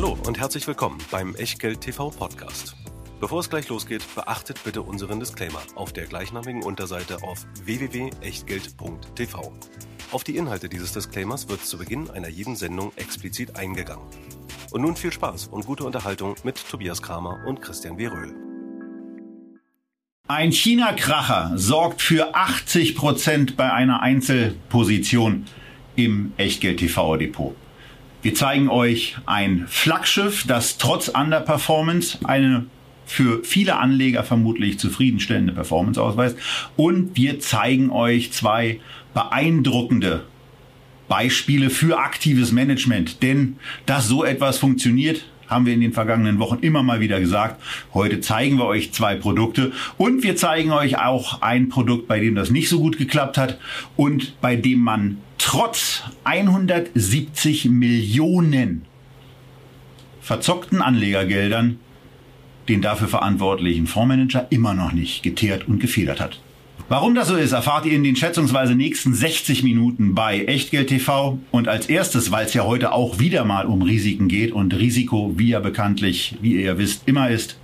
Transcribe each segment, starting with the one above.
Hallo und herzlich willkommen beim Echtgeld TV Podcast. Bevor es gleich losgeht, beachtet bitte unseren Disclaimer auf der gleichnamigen Unterseite auf www.echtgeld.tv. Auf die Inhalte dieses Disclaimers wird zu Beginn einer jeden Sendung explizit eingegangen. Und nun viel Spaß und gute Unterhaltung mit Tobias Kramer und Christian W. Röhl. Ein China-Kracher sorgt für 80 Prozent bei einer Einzelposition im Echtgeld-TV-Depot. Wir zeigen euch ein Flaggschiff, das trotz Underperformance eine für viele Anleger vermutlich zufriedenstellende Performance ausweist. Und wir zeigen euch zwei beeindruckende Beispiele für aktives Management. Denn dass so etwas funktioniert, haben wir in den vergangenen Wochen immer mal wieder gesagt. Heute zeigen wir euch zwei Produkte und wir zeigen euch auch ein Produkt, bei dem das nicht so gut geklappt hat und bei dem man trotz 170 Millionen verzockten Anlegergeldern den dafür verantwortlichen Fondsmanager immer noch nicht geteert und gefedert hat. Warum das so ist, erfahrt ihr in den schätzungsweise nächsten 60 Minuten bei Echtgeld TV. Und als erstes, weil es ja heute auch wieder mal um Risiken geht und Risiko, wie ja bekanntlich, wie ihr ja wisst, immer ist,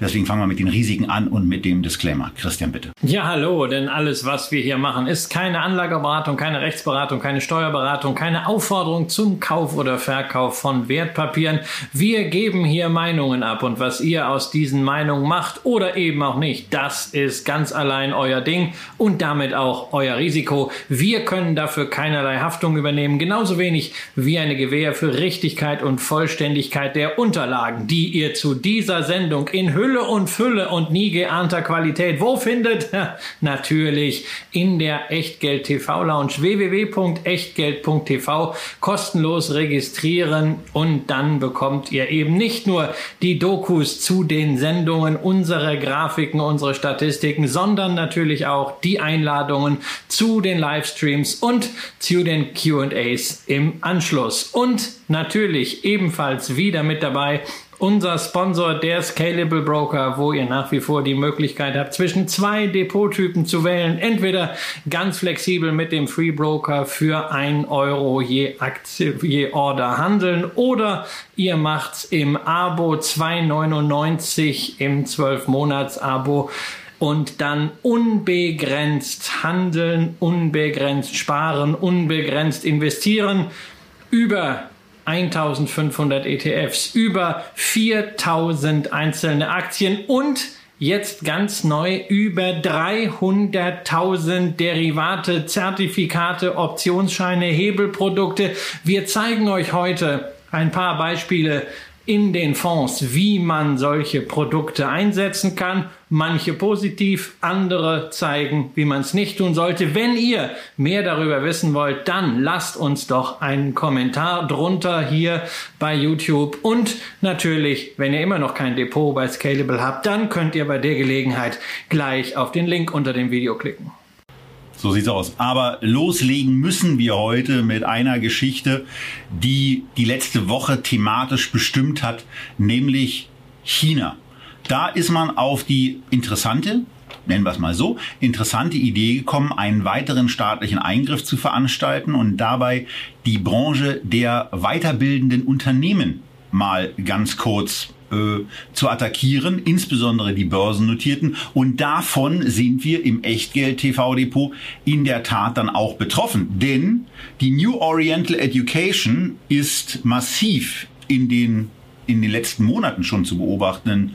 Deswegen fangen wir mit den Risiken an und mit dem Disclaimer. Christian, bitte. Ja, hallo, denn alles, was wir hier machen, ist keine Anlageberatung, keine Rechtsberatung, keine Steuerberatung, keine Aufforderung zum Kauf oder Verkauf von Wertpapieren. Wir geben hier Meinungen ab und was ihr aus diesen Meinungen macht oder eben auch nicht, das ist ganz allein euer Ding und damit auch euer Risiko. Wir können dafür keinerlei Haftung übernehmen, genauso wenig wie eine Gewähr für Richtigkeit und Vollständigkeit der Unterlagen, die ihr zu dieser Sendung in Hülle Hülle und Fülle und nie geahnter Qualität. Wo findet? Natürlich in der Echtgeld TV Lounge www.echtgeld.tv kostenlos registrieren und dann bekommt ihr eben nicht nur die Dokus zu den Sendungen, unsere Grafiken, unsere Statistiken, sondern natürlich auch die Einladungen zu den Livestreams und zu den Q&As im Anschluss. Und natürlich ebenfalls wieder mit dabei unser Sponsor, der Scalable Broker, wo ihr nach wie vor die Möglichkeit habt, zwischen zwei Depottypen zu wählen. Entweder ganz flexibel mit dem Free Broker für ein Euro je Aktie, je Order handeln oder ihr macht's im Abo 2,99 im 12-Monats-Abo und dann unbegrenzt handeln, unbegrenzt sparen, unbegrenzt investieren über 1500 ETFs, über 4000 einzelne Aktien und jetzt ganz neu über 300.000 Derivate, Zertifikate, Optionsscheine, Hebelprodukte. Wir zeigen euch heute ein paar Beispiele in den Fonds, wie man solche Produkte einsetzen kann. Manche positiv, andere zeigen, wie man es nicht tun sollte. Wenn ihr mehr darüber wissen wollt, dann lasst uns doch einen Kommentar drunter hier bei YouTube. Und natürlich, wenn ihr immer noch kein Depot bei Scalable habt, dann könnt ihr bei der Gelegenheit gleich auf den Link unter dem Video klicken. So sieht's aus. Aber loslegen müssen wir heute mit einer Geschichte, die die letzte Woche thematisch bestimmt hat, nämlich China. Da ist man auf die interessante, nennen wir es mal so, interessante Idee gekommen, einen weiteren staatlichen Eingriff zu veranstalten und dabei die Branche der weiterbildenden Unternehmen mal ganz kurz äh, zu attackieren, insbesondere die börsennotierten. Und davon sind wir im Echtgeld-TV-Depot in der Tat dann auch betroffen. Denn die New Oriental Education ist massiv in den, in den letzten Monaten schon zu beobachtenden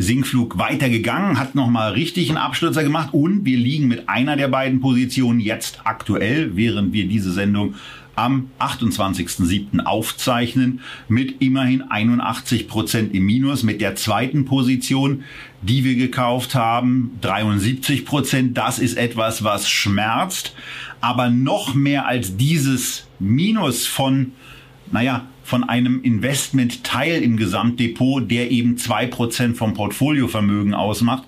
Sinkflug weitergegangen, hat nochmal richtig einen Abstürzer gemacht und wir liegen mit einer der beiden Positionen jetzt aktuell, während wir diese Sendung am 28.07. aufzeichnen mit immerhin 81 Prozent im Minus. Mit der zweiten Position, die wir gekauft haben, 73 Prozent. Das ist etwas, was schmerzt. Aber noch mehr als dieses Minus von, naja, von einem Investmentteil im Gesamtdepot, der eben zwei Prozent vom Portfoliovermögen ausmacht,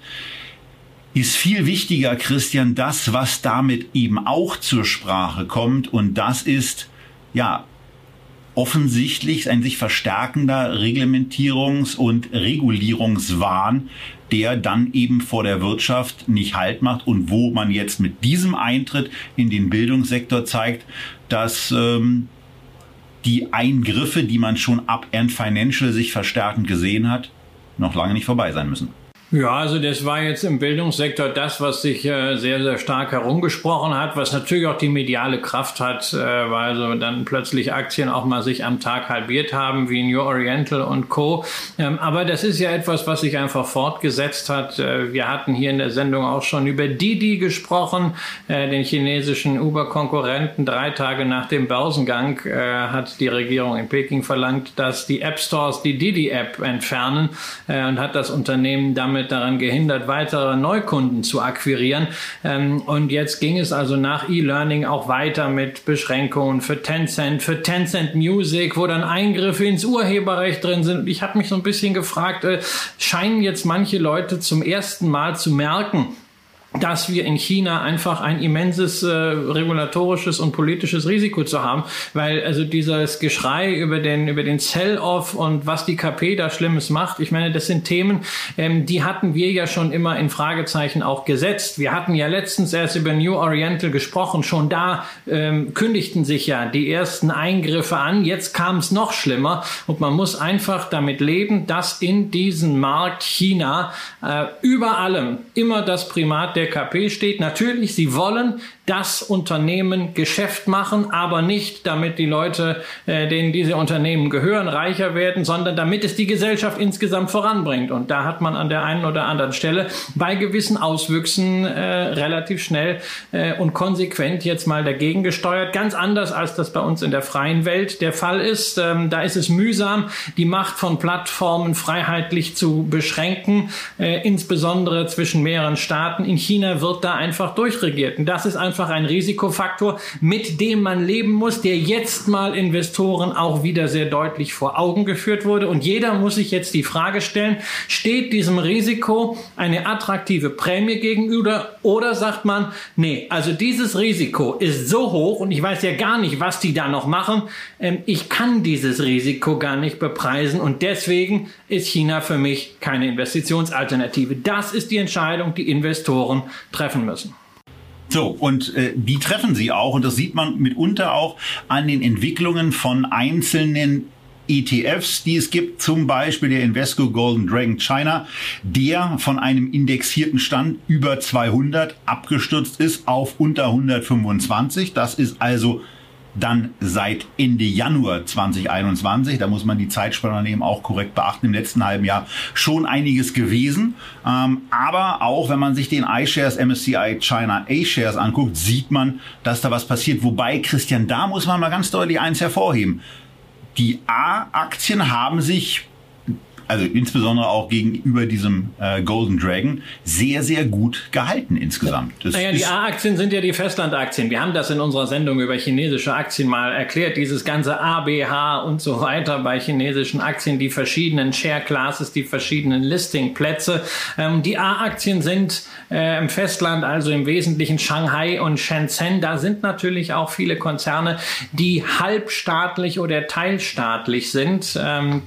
ist viel wichtiger, Christian, das, was damit eben auch zur Sprache kommt. Und das ist, ja, offensichtlich ein sich verstärkender Reglementierungs- und Regulierungswahn, der dann eben vor der Wirtschaft nicht Halt macht und wo man jetzt mit diesem Eintritt in den Bildungssektor zeigt, dass ähm, die Eingriffe, die man schon ab Ant Financial sich verstärkend gesehen hat, noch lange nicht vorbei sein müssen. Ja, also das war jetzt im Bildungssektor das, was sich äh, sehr, sehr stark herumgesprochen hat, was natürlich auch die mediale Kraft hat, äh, weil so dann plötzlich Aktien auch mal sich am Tag halbiert haben, wie New Oriental und Co. Ähm, aber das ist ja etwas, was sich einfach fortgesetzt hat. Äh, wir hatten hier in der Sendung auch schon über Didi gesprochen, äh, den chinesischen Uber-Konkurrenten. Drei Tage nach dem Börsengang äh, hat die Regierung in Peking verlangt, dass die App Stores die Didi-App entfernen äh, und hat das Unternehmen damit damit daran gehindert, weitere Neukunden zu akquirieren. Ähm, und jetzt ging es also nach E-Learning auch weiter mit Beschränkungen für Tencent, für Tencent Music, wo dann Eingriffe ins Urheberrecht drin sind. Ich habe mich so ein bisschen gefragt, äh, scheinen jetzt manche Leute zum ersten Mal zu merken, dass wir in China einfach ein immenses äh, regulatorisches und politisches Risiko zu haben, weil also dieses Geschrei über den über den Sell-off und was die KP da Schlimmes macht, ich meine, das sind Themen, ähm, die hatten wir ja schon immer in Fragezeichen auch gesetzt. Wir hatten ja letztens erst über New Oriental gesprochen, schon da ähm, kündigten sich ja die ersten Eingriffe an. Jetzt kam es noch schlimmer und man muss einfach damit leben, dass in diesem Markt China äh, über allem immer das Primat der der KP steht. Natürlich, sie wollen das Unternehmen Geschäft machen, aber nicht, damit die Leute, äh, denen diese Unternehmen gehören, reicher werden, sondern damit es die Gesellschaft insgesamt voranbringt. Und da hat man an der einen oder anderen Stelle bei gewissen Auswüchsen äh, relativ schnell äh, und konsequent jetzt mal dagegen gesteuert. Ganz anders, als das bei uns in der freien Welt der Fall ist. Ähm, da ist es mühsam, die Macht von Plattformen freiheitlich zu beschränken, äh, insbesondere zwischen mehreren Staaten. In China wird da einfach durchregiert. Und das ist einfach einfach ein Risikofaktor, mit dem man leben muss, der jetzt mal Investoren auch wieder sehr deutlich vor Augen geführt wurde. Und jeder muss sich jetzt die Frage stellen, steht diesem Risiko eine attraktive Prämie gegenüber oder sagt man, nee, also dieses Risiko ist so hoch und ich weiß ja gar nicht, was die da noch machen. Ähm, ich kann dieses Risiko gar nicht bepreisen und deswegen ist China für mich keine Investitionsalternative. Das ist die Entscheidung, die Investoren treffen müssen. So, und äh, die treffen sie auch und das sieht man mitunter auch an den Entwicklungen von einzelnen ETFs, die es gibt, zum Beispiel der Invesco Golden Dragon China, der von einem indexierten Stand über 200 abgestürzt ist auf unter 125. Das ist also dann seit Ende Januar 2021, da muss man die Zeitspanne eben auch korrekt beachten, im letzten halben Jahr schon einiges gewesen. Ähm, aber auch wenn man sich den iShares MSCI China A-Shares anguckt, sieht man, dass da was passiert. Wobei, Christian, da muss man mal ganz deutlich eins hervorheben. Die A-Aktien haben sich also insbesondere auch gegenüber diesem äh, Golden Dragon, sehr, sehr gut gehalten insgesamt. Das naja, die A-Aktien sind ja die Festlandaktien. Wir haben das in unserer Sendung über chinesische Aktien mal erklärt, dieses ganze ABH und so weiter bei chinesischen Aktien, die verschiedenen Share Classes, die verschiedenen Listing-Plätze. Ähm, die A-Aktien sind äh, im Festland, also im Wesentlichen Shanghai und Shenzhen. Da sind natürlich auch viele Konzerne, die halbstaatlich oder teilstaatlich sind. Ähm,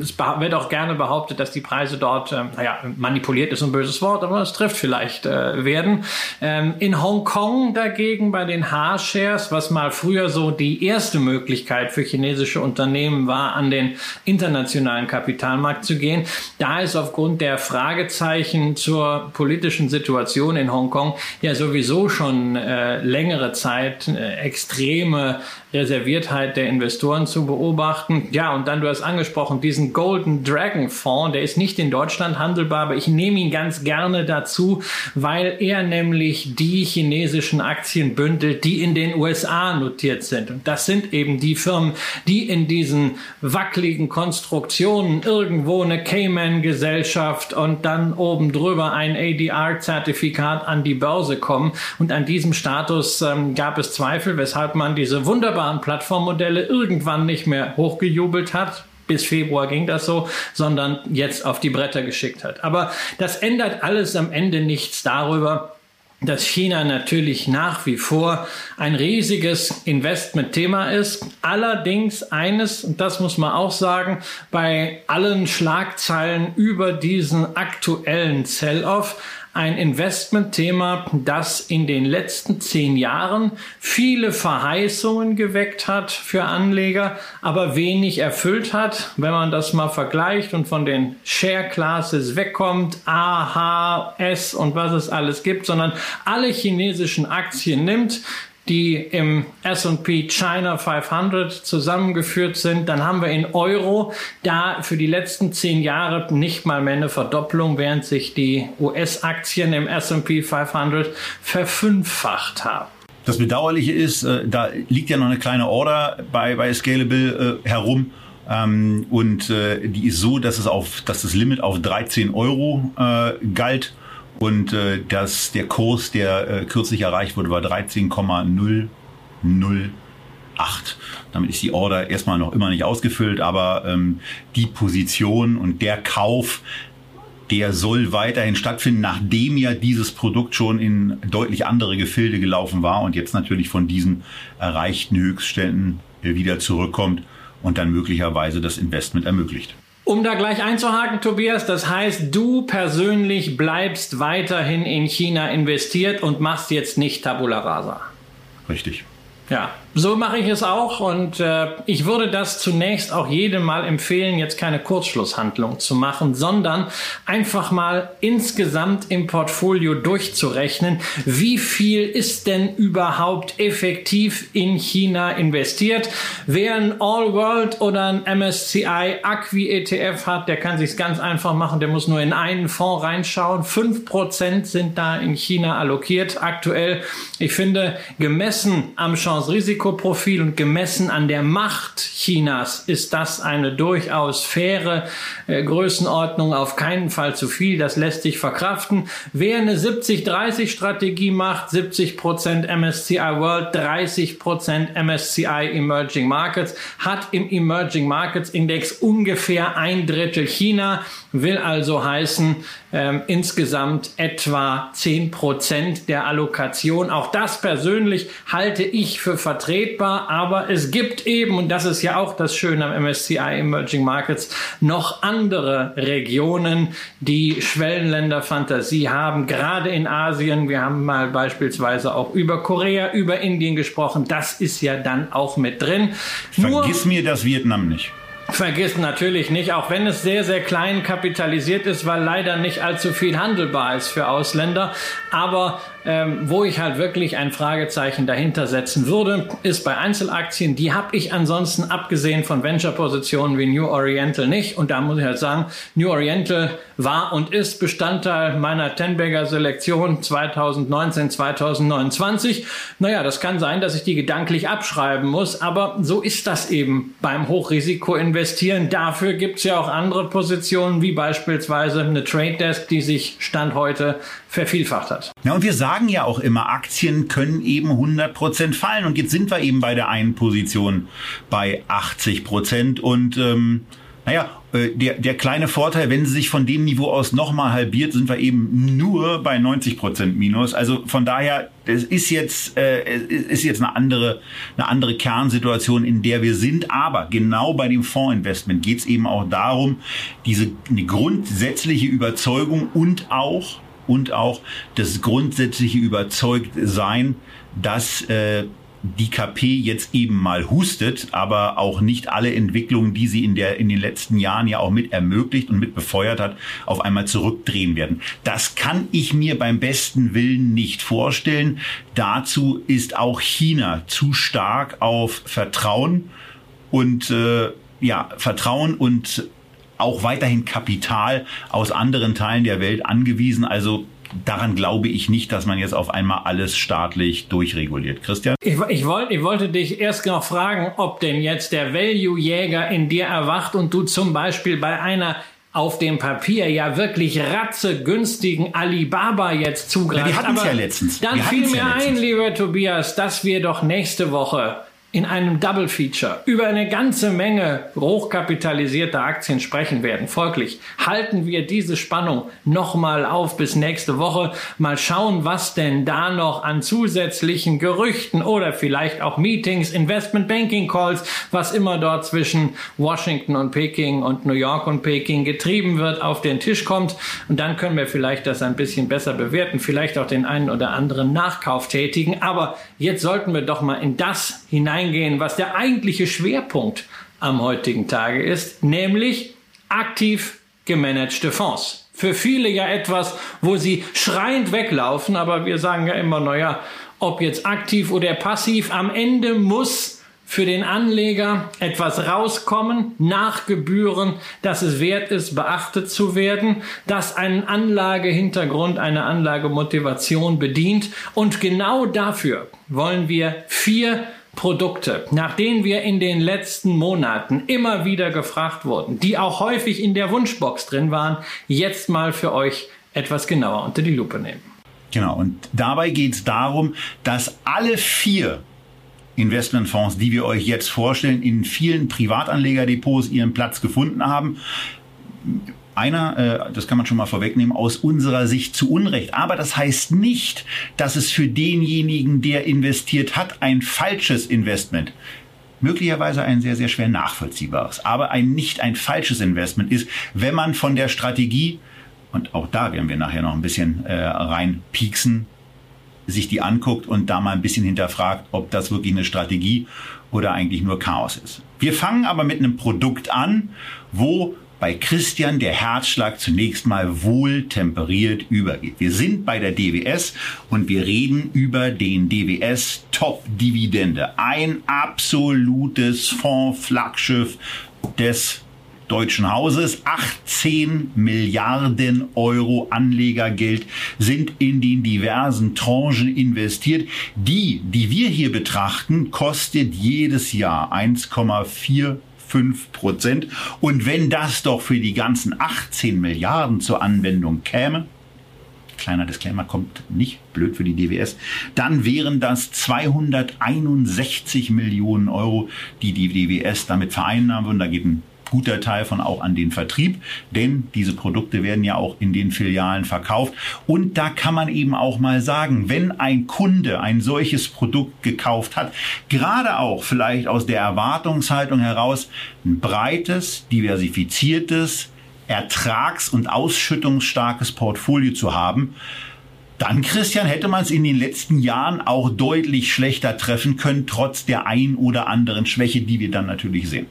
es wird auch gerne behauptet, dass die Preise dort, ähm, naja, manipuliert ist ein böses Wort, aber es trifft vielleicht äh, werden. Ähm, in Hongkong dagegen bei den H-Shares, was mal früher so die erste Möglichkeit für chinesische Unternehmen war, an den internationalen Kapitalmarkt zu gehen, da ist aufgrund der Fragezeichen zur politischen Situation in Hongkong ja sowieso schon äh, längere Zeit äh, extreme Reserviertheit der Investoren zu beobachten. Ja, und dann, du hast angesprochen, diesen Golden Dragon Fonds, der ist nicht in Deutschland handelbar, aber ich nehme ihn ganz gerne dazu, weil er nämlich die chinesischen Aktien bündelt, die in den USA notiert sind. Und das sind eben die Firmen, die in diesen wackeligen Konstruktionen irgendwo eine Cayman-Gesellschaft und dann oben drüber ein ADR-Zertifikat an die Börse kommen. Und an diesem Status ähm, gab es Zweifel, weshalb man diese wunderbare wunderbaren Plattformmodelle irgendwann nicht mehr hochgejubelt hat. Bis Februar ging das so, sondern jetzt auf die Bretter geschickt hat. Aber das ändert alles am Ende nichts darüber, dass China natürlich nach wie vor ein riesiges Investmentthema ist. Allerdings eines, und das muss man auch sagen, bei allen Schlagzeilen über diesen aktuellen Sell-off ein Investmentthema, das in den letzten zehn Jahren viele Verheißungen geweckt hat für Anleger, aber wenig erfüllt hat. Wenn man das mal vergleicht und von den Share Classes wegkommt, A, H, S und was es alles gibt, sondern alle chinesischen Aktien nimmt, die im S&P China 500 zusammengeführt sind, dann haben wir in Euro da für die letzten zehn Jahre nicht mal mehr eine Verdopplung, während sich die US-Aktien im S&P 500 verfünffacht haben. Das Bedauerliche ist, äh, da liegt ja noch eine kleine Order bei, bei Scalable äh, herum. Ähm, und äh, die ist so, dass es auf, dass das Limit auf 13 Euro galt und äh, dass der Kurs, der äh, kürzlich erreicht wurde, war 13,008. Damit ist die Order erstmal noch immer nicht ausgefüllt, aber ähm, die Position und der Kauf, der soll weiterhin stattfinden, nachdem ja dieses Produkt schon in deutlich andere Gefilde gelaufen war und jetzt natürlich von diesen erreichten Höchstständen äh, wieder zurückkommt und dann möglicherweise das Investment ermöglicht. Um da gleich einzuhaken, Tobias, das heißt, du persönlich bleibst weiterhin in China investiert und machst jetzt nicht Tabula Rasa. Richtig. Ja, so mache ich es auch und äh, ich würde das zunächst auch jedem mal empfehlen, jetzt keine Kurzschlusshandlung zu machen, sondern einfach mal insgesamt im Portfolio durchzurechnen, wie viel ist denn überhaupt effektiv in China investiert. Wer ein All World oder ein MSCI Acqui ETF hat, der kann sich's ganz einfach machen, der muss nur in einen Fonds reinschauen. Fünf Prozent sind da in China allokiert aktuell. Ich finde, gemessen am Chance-Risiko Risikoprofil und gemessen an der Macht Chinas ist das eine durchaus faire äh, Größenordnung, auf keinen Fall zu viel, das lässt sich verkraften. Wer eine 70-30-Strategie macht, 70% MSCI World, 30% MSCI Emerging Markets, hat im Emerging Markets Index ungefähr ein Drittel China, will also heißen, ähm, insgesamt etwa 10% der Allokation. Auch das persönlich halte ich für vertretbar, aber es gibt eben, und das ist ja auch das Schöne am MSCI Emerging Markets, noch andere Regionen, die Schwellenländer-Fantasie haben, gerade in Asien. Wir haben mal beispielsweise auch über Korea, über Indien gesprochen. Das ist ja dann auch mit drin. Vergiss Nur, mir das Vietnam nicht. Vergiss natürlich nicht, auch wenn es sehr, sehr klein kapitalisiert ist, weil leider nicht allzu viel handelbar ist für Ausländer. Aber ähm, wo ich halt wirklich ein Fragezeichen dahinter setzen würde, ist bei Einzelaktien. Die habe ich ansonsten abgesehen von Venture-Positionen wie New Oriental nicht. Und da muss ich halt sagen, New Oriental war und ist Bestandteil meiner Tenberger Selektion 2019, 2029. Naja, das kann sein, dass ich die gedanklich abschreiben muss, aber so ist das eben beim Hochrisiko investieren. Dafür gibt's ja auch andere Positionen, wie beispielsweise eine Trade Desk, die sich Stand heute vervielfacht hat. Ja, und wir sagen ja auch immer, Aktien können eben 100 Prozent fallen. Und jetzt sind wir eben bei der einen Position bei 80 Prozent. Und ähm, naja, äh, der, der kleine Vorteil, wenn sie sich von dem Niveau aus nochmal halbiert, sind wir eben nur bei 90 Prozent Minus. Also von daher, es ist jetzt, äh, ist jetzt eine andere, eine andere Kernsituation, in der wir sind. Aber genau bei dem Fondsinvestment geht es eben auch darum, diese eine grundsätzliche Überzeugung und auch und auch das grundsätzliche Überzeugtsein, dass äh, die KP jetzt eben mal hustet, aber auch nicht alle Entwicklungen, die sie in der in den letzten Jahren ja auch mit ermöglicht und mit befeuert hat, auf einmal zurückdrehen werden. Das kann ich mir beim besten Willen nicht vorstellen. Dazu ist auch China zu stark auf Vertrauen und äh, ja Vertrauen und auch weiterhin Kapital aus anderen Teilen der Welt angewiesen. Also daran glaube ich nicht, dass man jetzt auf einmal alles staatlich durchreguliert. Christian? Ich, ich, wollt, ich wollte dich erst noch fragen, ob denn jetzt der Value-Jäger in dir erwacht und du zum Beispiel bei einer auf dem Papier ja wirklich ratzegünstigen Alibaba jetzt zugreifst. Ja, die hatten es ja letztens. Dann fiel mir ja ein, lieber Tobias, dass wir doch nächste Woche in einem Double Feature über eine ganze Menge hochkapitalisierter Aktien sprechen werden. Folglich halten wir diese Spannung nochmal auf bis nächste Woche. Mal schauen, was denn da noch an zusätzlichen Gerüchten oder vielleicht auch Meetings, Investment Banking Calls, was immer dort zwischen Washington und Peking und New York und Peking getrieben wird, auf den Tisch kommt. Und dann können wir vielleicht das ein bisschen besser bewerten, vielleicht auch den einen oder anderen Nachkauf tätigen. Aber jetzt sollten wir doch mal in das hineingehen, was der eigentliche Schwerpunkt am heutigen Tage ist, nämlich aktiv gemanagte Fonds. Für viele ja etwas, wo sie schreiend weglaufen, aber wir sagen ja immer, naja, ob jetzt aktiv oder passiv, am Ende muss für den Anleger etwas rauskommen nach Gebühren, dass es wert ist, beachtet zu werden, dass einen Anlagehintergrund, eine Anlagemotivation bedient. Und genau dafür wollen wir vier Produkte, nach denen wir in den letzten Monaten immer wieder gefragt wurden, die auch häufig in der Wunschbox drin waren, jetzt mal für euch etwas genauer unter die Lupe nehmen. Genau, und dabei geht es darum, dass alle vier Investmentfonds, die wir euch jetzt vorstellen, in vielen Privatanlegerdepots ihren Platz gefunden haben einer, äh, das kann man schon mal vorwegnehmen, aus unserer Sicht zu Unrecht. Aber das heißt nicht, dass es für denjenigen, der investiert hat, ein falsches Investment möglicherweise ein sehr, sehr schwer nachvollziehbares, aber ein nicht ein falsches Investment ist, wenn man von der Strategie, und auch da werden wir nachher noch ein bisschen äh, reinpieksen, sich die anguckt und da mal ein bisschen hinterfragt, ob das wirklich eine Strategie oder eigentlich nur Chaos ist. Wir fangen aber mit einem Produkt an, wo bei Christian der Herzschlag zunächst mal wohl temperiert übergeht. Wir sind bei der DWS und wir reden über den DWS Top Dividende. Ein absolutes Fonds-Flaggschiff des deutschen Hauses. 18 Milliarden Euro Anlegergeld sind in den diversen Tranchen investiert. Die, die wir hier betrachten, kostet jedes Jahr 1,4 5 Prozent. Und wenn das doch für die ganzen 18 Milliarden zur Anwendung käme, kleiner Disclaimer, kommt nicht blöd für die DWS, dann wären das 261 Millionen Euro, die die DWS damit vereinnahmen würden. Da geht ein guter Teil von auch an den Vertrieb, denn diese Produkte werden ja auch in den Filialen verkauft. Und da kann man eben auch mal sagen, wenn ein Kunde ein solches Produkt gekauft hat, gerade auch vielleicht aus der Erwartungshaltung heraus, ein breites, diversifiziertes, ertrags- und ausschüttungsstarkes Portfolio zu haben, dann, Christian, hätte man es in den letzten Jahren auch deutlich schlechter treffen können, trotz der ein oder anderen Schwäche, die wir dann natürlich sehen.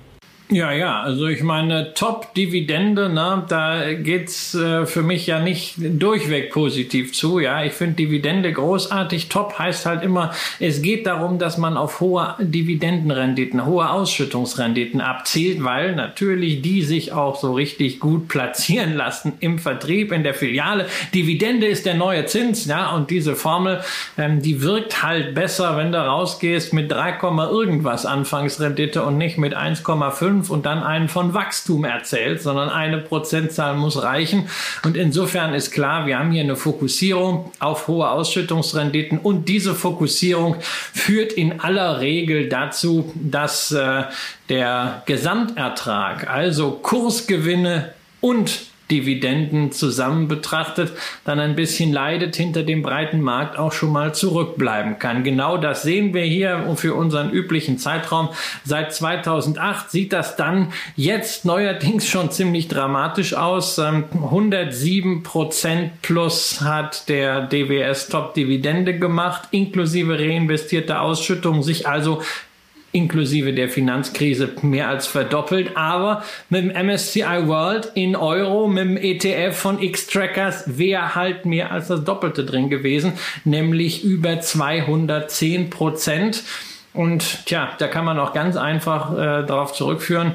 Ja, ja, also ich meine, Top-Dividende, ne, da geht's äh, für mich ja nicht durchweg positiv zu. Ja, ich finde Dividende großartig. Top heißt halt immer, es geht darum, dass man auf hohe Dividendenrenditen, hohe Ausschüttungsrenditen abzielt, weil natürlich die sich auch so richtig gut platzieren lassen im Vertrieb, in der Filiale. Dividende ist der neue Zins, ja, und diese Formel, ähm, die wirkt halt besser, wenn du rausgehst mit 3, irgendwas Anfangsrendite und nicht mit 1,5 fünf und dann einen von Wachstum erzählt, sondern eine Prozentzahl muss reichen. Und insofern ist klar, wir haben hier eine Fokussierung auf hohe Ausschüttungsrenditen und diese Fokussierung führt in aller Regel dazu, dass äh, der Gesamtertrag, also Kursgewinne und Dividenden zusammen betrachtet, dann ein bisschen leidet, hinter dem breiten Markt auch schon mal zurückbleiben kann. Genau das sehen wir hier für unseren üblichen Zeitraum. Seit 2008 sieht das dann jetzt neuerdings schon ziemlich dramatisch aus. 107 ähm, Prozent plus hat der DWS Top Dividende gemacht, inklusive reinvestierte Ausschüttung, sich also inklusive der Finanzkrise mehr als verdoppelt. Aber mit dem MSCI World in Euro, mit dem ETF von X-Trackers wäre halt mehr als das Doppelte drin gewesen, nämlich über 210 Prozent. Und tja, da kann man auch ganz einfach äh, darauf zurückführen,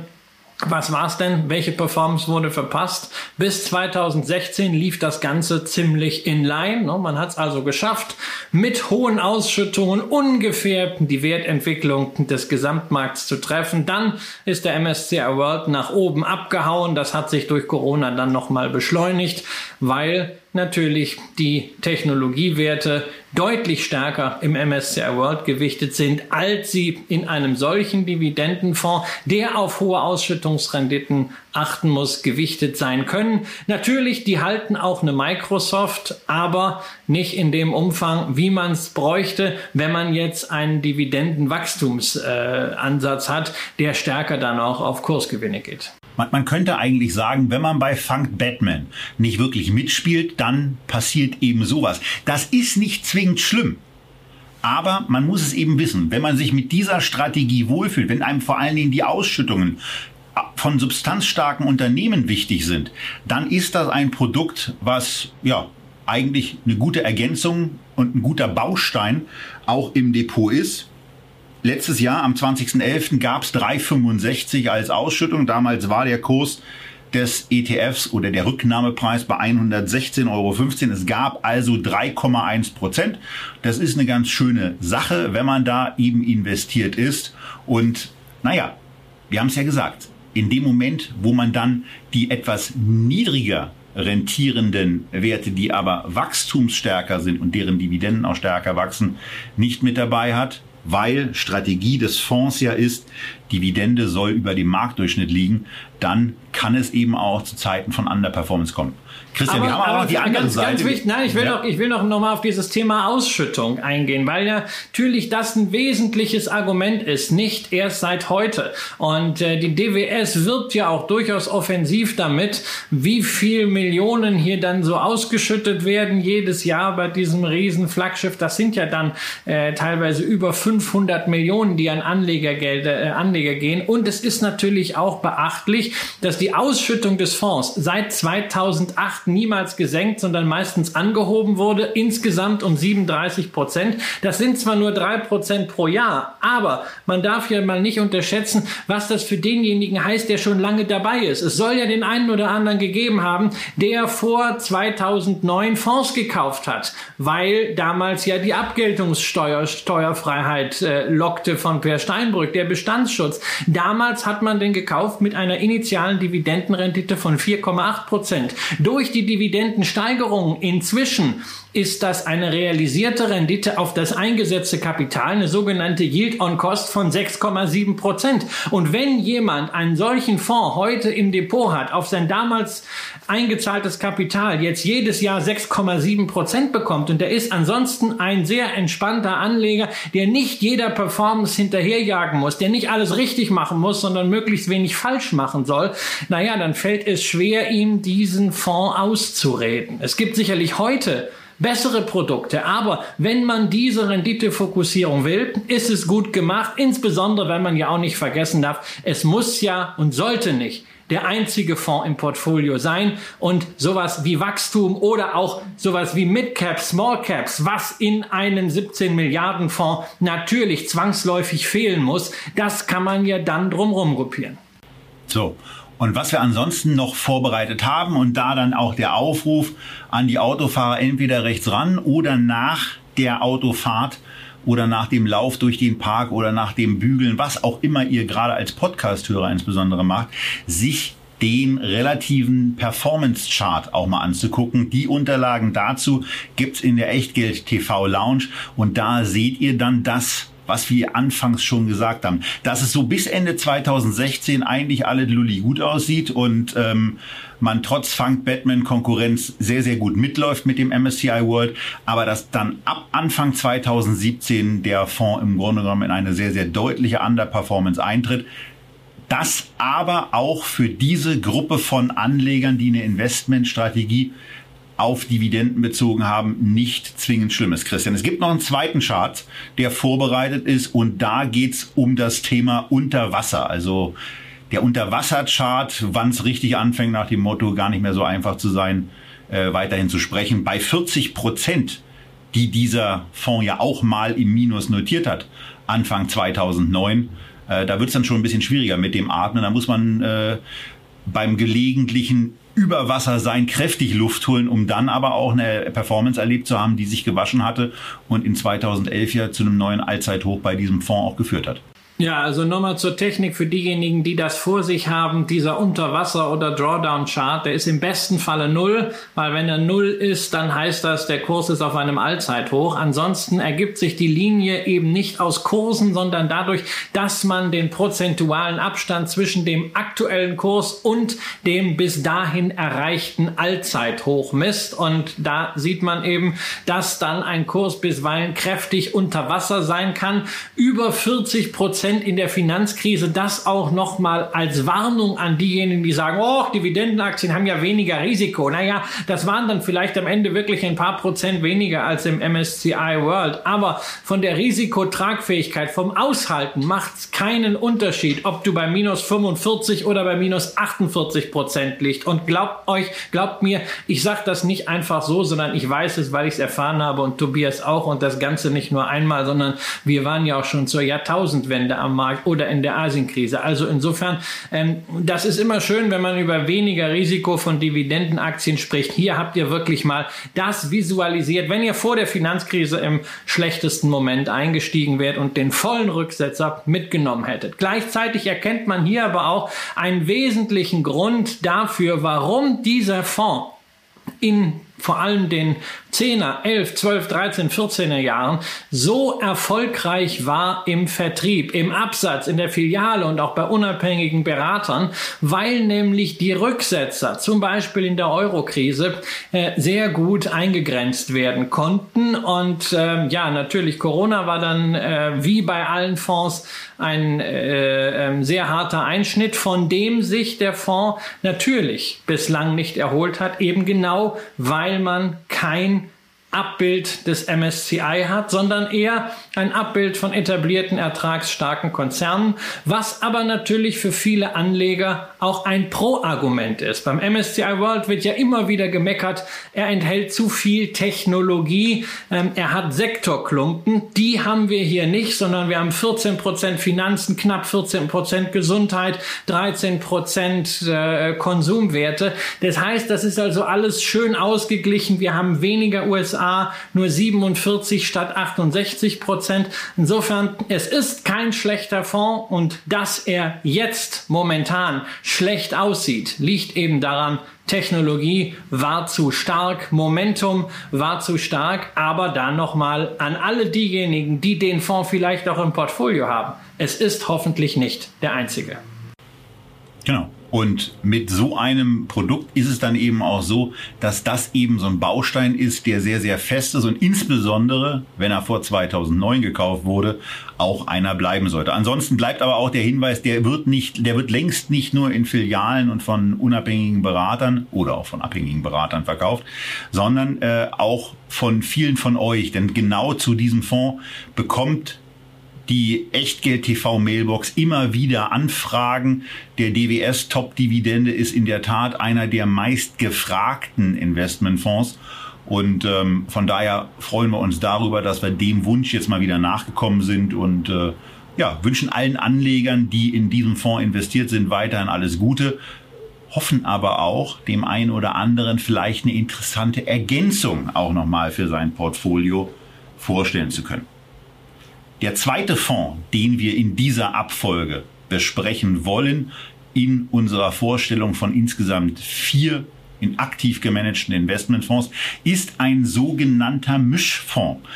was war's denn? Welche Performance wurde verpasst? Bis 2016 lief das Ganze ziemlich in line. Ne? Man hat es also geschafft, mit hohen Ausschüttungen ungefähr die Wertentwicklung des Gesamtmarkts zu treffen. Dann ist der MSCI World nach oben abgehauen. Das hat sich durch Corona dann nochmal beschleunigt, weil natürlich die Technologiewerte deutlich stärker im MSCI World gewichtet sind, als sie in einem solchen Dividendenfonds, der auf hohe Ausschüttungsrenditen achten muss, gewichtet sein können. Natürlich, die halten auch eine Microsoft, aber nicht in dem Umfang, wie man es bräuchte, wenn man jetzt einen Dividendenwachstumsansatz äh, hat, der stärker dann auch auf Kursgewinne geht. Man, man, könnte eigentlich sagen, wenn man bei Funk Batman nicht wirklich mitspielt, dann passiert eben sowas. Das ist nicht zwingend schlimm. Aber man muss es eben wissen, wenn man sich mit dieser Strategie wohlfühlt, wenn einem vor allen Dingen die Ausschüttungen von substanzstarken Unternehmen wichtig sind, dann ist das ein Produkt, was ja eigentlich eine gute Ergänzung und ein guter Baustein auch im Depot ist. Letztes Jahr am 20.11. gab es 3,65 als Ausschüttung. Damals war der Kurs des ETFs oder der Rücknahmepreis bei 116,15 Euro. Es gab also 3,1 Prozent. Das ist eine ganz schöne Sache, wenn man da eben investiert ist. Und naja, wir haben es ja gesagt, in dem Moment, wo man dann die etwas niedriger rentierenden Werte, die aber wachstumsstärker sind und deren Dividenden auch stärker wachsen, nicht mit dabei hat, weil Strategie des Fonds ja ist, Dividende soll über dem Marktdurchschnitt liegen, dann kann es eben auch zu Zeiten von Underperformance kommen. Christian, aber, wir haben aber, aber noch die andere ganz, Seite. Ganz wichtig, nein, ich will ja. noch, ich will noch, noch mal auf dieses Thema Ausschüttung eingehen, weil ja natürlich das ein wesentliches Argument ist, nicht erst seit heute. Und äh, die DWS wirbt ja auch durchaus offensiv damit, wie viel Millionen hier dann so ausgeschüttet werden jedes Jahr bei diesem riesen Flaggschiff. Das sind ja dann äh, teilweise über 500 Millionen, die an Anlegergelder, äh, Anleger gehen. Und es ist natürlich auch beachtlich, dass die Ausschüttung des Fonds seit 2008 niemals gesenkt, sondern meistens angehoben wurde, insgesamt um 37 Prozent. Das sind zwar nur drei Prozent pro Jahr, aber man darf ja mal nicht unterschätzen, was das für denjenigen heißt, der schon lange dabei ist. Es soll ja den einen oder anderen gegeben haben, der vor 2009 Fonds gekauft hat, weil damals ja die Abgeltungssteuer, Steuerfreiheit äh, lockte von Per Steinbrück, der Bestandsschutz. Damals hat man den gekauft mit einer initialen Dividendenrendite von 4,8 Prozent. Durch die Dividendensteigerung inzwischen ist das eine realisierte Rendite auf das eingesetzte Kapital, eine sogenannte Yield on Cost von 6,7 Prozent. Und wenn jemand einen solchen Fonds heute im Depot hat, auf sein damals eingezahltes Kapital jetzt jedes Jahr 6,7 Prozent bekommt und der ist ansonsten ein sehr entspannter Anleger, der nicht jeder Performance hinterherjagen muss, der nicht alles richtig machen muss, sondern möglichst wenig falsch machen soll, naja, dann fällt es schwer, ihm diesen Fonds auszureden. Es gibt sicherlich heute bessere Produkte. Aber wenn man diese Renditefokussierung will, ist es gut gemacht. Insbesondere, wenn man ja auch nicht vergessen darf, es muss ja und sollte nicht der einzige Fonds im Portfolio sein und sowas wie Wachstum oder auch sowas wie Midcaps, Smallcaps, was in einem 17 Milliarden Fonds natürlich zwangsläufig fehlen muss, das kann man ja dann drumherum gruppieren. So. Und was wir ansonsten noch vorbereitet haben und da dann auch der Aufruf an die Autofahrer entweder rechts ran oder nach der Autofahrt oder nach dem Lauf durch den Park oder nach dem Bügeln, was auch immer ihr gerade als Podcast-Hörer insbesondere macht, sich den relativen Performance-Chart auch mal anzugucken. Die Unterlagen dazu gibt's in der Echtgeld TV Lounge und da seht ihr dann das, was wir anfangs schon gesagt haben, dass es so bis Ende 2016 eigentlich alle Lulli gut aussieht und ähm, man trotz Funk Batman Konkurrenz sehr, sehr gut mitläuft mit dem MSCI World, aber dass dann ab Anfang 2017 der Fonds im Grunde genommen in eine sehr, sehr deutliche Underperformance eintritt. Das aber auch für diese Gruppe von Anlegern, die eine Investmentstrategie auf Dividenden bezogen haben, nicht zwingend schlimm ist, Christian. Es gibt noch einen zweiten Chart, der vorbereitet ist und da geht's um das Thema Unterwasser. Also der Unterwasserchart, wann es richtig anfängt, nach dem Motto, gar nicht mehr so einfach zu sein, äh, weiterhin zu sprechen. Bei 40 Prozent, die dieser Fonds ja auch mal im Minus notiert hat, Anfang 2009, äh, da wird es dann schon ein bisschen schwieriger mit dem Atmen. Da muss man äh, beim gelegentlichen über Wasser sein, kräftig Luft holen, um dann aber auch eine Performance erlebt zu haben, die sich gewaschen hatte und in 2011 ja zu einem neuen Allzeithoch bei diesem Fonds auch geführt hat. Ja, also nochmal zur Technik für diejenigen, die das vor sich haben. Dieser Unterwasser- oder Drawdown-Chart, der ist im besten Falle null, weil wenn er null ist, dann heißt das, der Kurs ist auf einem Allzeithoch. Ansonsten ergibt sich die Linie eben nicht aus Kursen, sondern dadurch, dass man den prozentualen Abstand zwischen dem aktuellen Kurs und dem bis dahin erreichten Allzeithoch misst. Und da sieht man eben, dass dann ein Kurs bisweilen kräftig unter Wasser sein kann. Über 40 Prozent Prozent in der Finanzkrise, das auch nochmal als Warnung an diejenigen, die sagen, oh, Dividendenaktien haben ja weniger Risiko. Naja, das waren dann vielleicht am Ende wirklich ein paar Prozent weniger als im MSCI World. Aber von der Risikotragfähigkeit, vom Aushalten macht es keinen Unterschied, ob du bei minus 45 oder bei minus 48 Prozent liegt. Und glaubt euch, glaubt mir, ich sage das nicht einfach so, sondern ich weiß es, weil ich es erfahren habe und Tobias auch und das Ganze nicht nur einmal, sondern wir waren ja auch schon zur Jahrtausendwende am Markt oder in der Asienkrise. Also insofern, ähm, das ist immer schön, wenn man über weniger Risiko von Dividendenaktien spricht. Hier habt ihr wirklich mal das visualisiert, wenn ihr vor der Finanzkrise im schlechtesten Moment eingestiegen wärt und den vollen Rücksetzer mitgenommen hättet. Gleichzeitig erkennt man hier aber auch einen wesentlichen Grund dafür, warum dieser Fonds in vor allem den 10er, 11, 12, 13, 14er Jahren so erfolgreich war im Vertrieb, im Absatz, in der Filiale und auch bei unabhängigen Beratern, weil nämlich die Rücksetzer, zum Beispiel in der Eurokrise, äh, sehr gut eingegrenzt werden konnten. Und äh, ja, natürlich, Corona war dann äh, wie bei allen Fonds ein äh, ähm, sehr harter Einschnitt, von dem sich der Fonds natürlich bislang nicht erholt hat, eben genau weil man kein Abbild des MSCI hat, sondern eher ein Abbild von etablierten, ertragsstarken Konzernen, was aber natürlich für viele Anleger auch ein Pro-Argument ist. Beim MSCI World wird ja immer wieder gemeckert, er enthält zu viel Technologie, ähm, er hat Sektorklumpen, die haben wir hier nicht, sondern wir haben 14 Prozent Finanzen, knapp 14 Prozent Gesundheit, 13 Prozent äh, Konsumwerte. Das heißt, das ist also alles schön ausgeglichen, wir haben weniger USA USA nur 47 statt 68 Prozent. Insofern, es ist kein schlechter Fonds und dass er jetzt momentan schlecht aussieht, liegt eben daran, Technologie war zu stark, Momentum war zu stark, aber dann nochmal an alle diejenigen, die den Fonds vielleicht auch im Portfolio haben. Es ist hoffentlich nicht der einzige. Genau. Und mit so einem Produkt ist es dann eben auch so, dass das eben so ein Baustein ist, der sehr, sehr fest ist und insbesondere, wenn er vor 2009 gekauft wurde, auch einer bleiben sollte. Ansonsten bleibt aber auch der Hinweis, der wird nicht, der wird längst nicht nur in Filialen und von unabhängigen Beratern oder auch von abhängigen Beratern verkauft, sondern äh, auch von vielen von euch. Denn genau zu diesem Fonds bekommt die Echtgeld-TV-Mailbox immer wieder Anfragen. Der DWS-Top-Dividende ist in der Tat einer der meistgefragten Investmentfonds. Und ähm, von daher freuen wir uns darüber, dass wir dem Wunsch jetzt mal wieder nachgekommen sind und äh, ja, wünschen allen Anlegern, die in diesem Fonds investiert sind, weiterhin alles Gute. Hoffen aber auch, dem einen oder anderen vielleicht eine interessante Ergänzung auch nochmal für sein Portfolio vorstellen zu können. Der zweite Fonds, den wir in dieser Abfolge besprechen wollen, in unserer Vorstellung von insgesamt vier in aktiv gemanagten Investmentfonds, ist ein sogenannter Mischfonds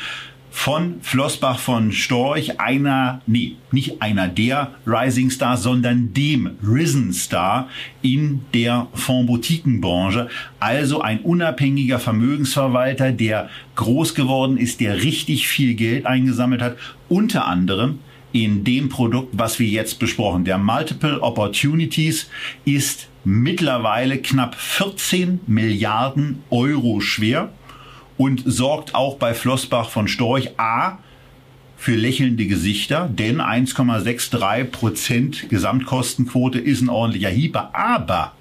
von Flossbach von Storch, einer, nee, nicht einer der Rising Stars, sondern dem Risen Star in der Fondsboutiquenbranche. Also ein unabhängiger Vermögensverwalter, der groß geworden ist, der richtig viel Geld eingesammelt hat, unter anderem in dem Produkt, was wir jetzt besprochen. Der Multiple Opportunities ist mittlerweile knapp 14 Milliarden Euro schwer und sorgt auch bei Flossbach von Storch A für lächelnde Gesichter, denn 1,63 Prozent Gesamtkostenquote ist ein ordentlicher Hieber. Aber,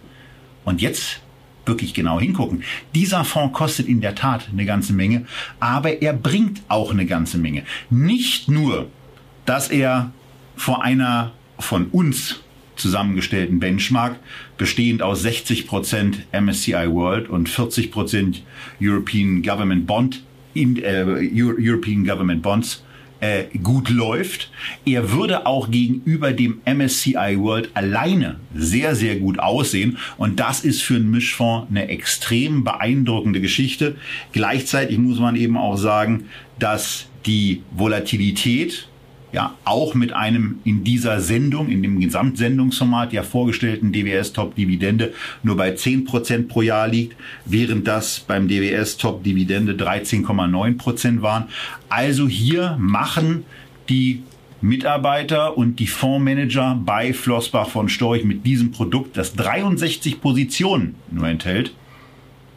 und jetzt wirklich genau hingucken, dieser Fonds kostet in der Tat eine ganze Menge, aber er bringt auch eine ganze Menge. Nicht nur, dass er vor einer von uns zusammengestellten Benchmark, bestehend aus 60% MSCI World und 40% European Government Bond, äh, European Government Bonds äh, gut läuft. Er würde auch gegenüber dem MSCI World alleine sehr, sehr gut aussehen. Und das ist für einen Mischfonds eine extrem beeindruckende Geschichte. Gleichzeitig muss man eben auch sagen, dass die Volatilität ja auch mit einem in dieser Sendung, in dem Gesamtsendungsformat ja vorgestellten DWS Top Dividende nur bei 10% pro Jahr liegt, während das beim DWS Top Dividende 13,9% waren. Also hier machen die Mitarbeiter und die Fondsmanager bei Flossbach von Storch mit diesem Produkt, das 63 Positionen nur enthält,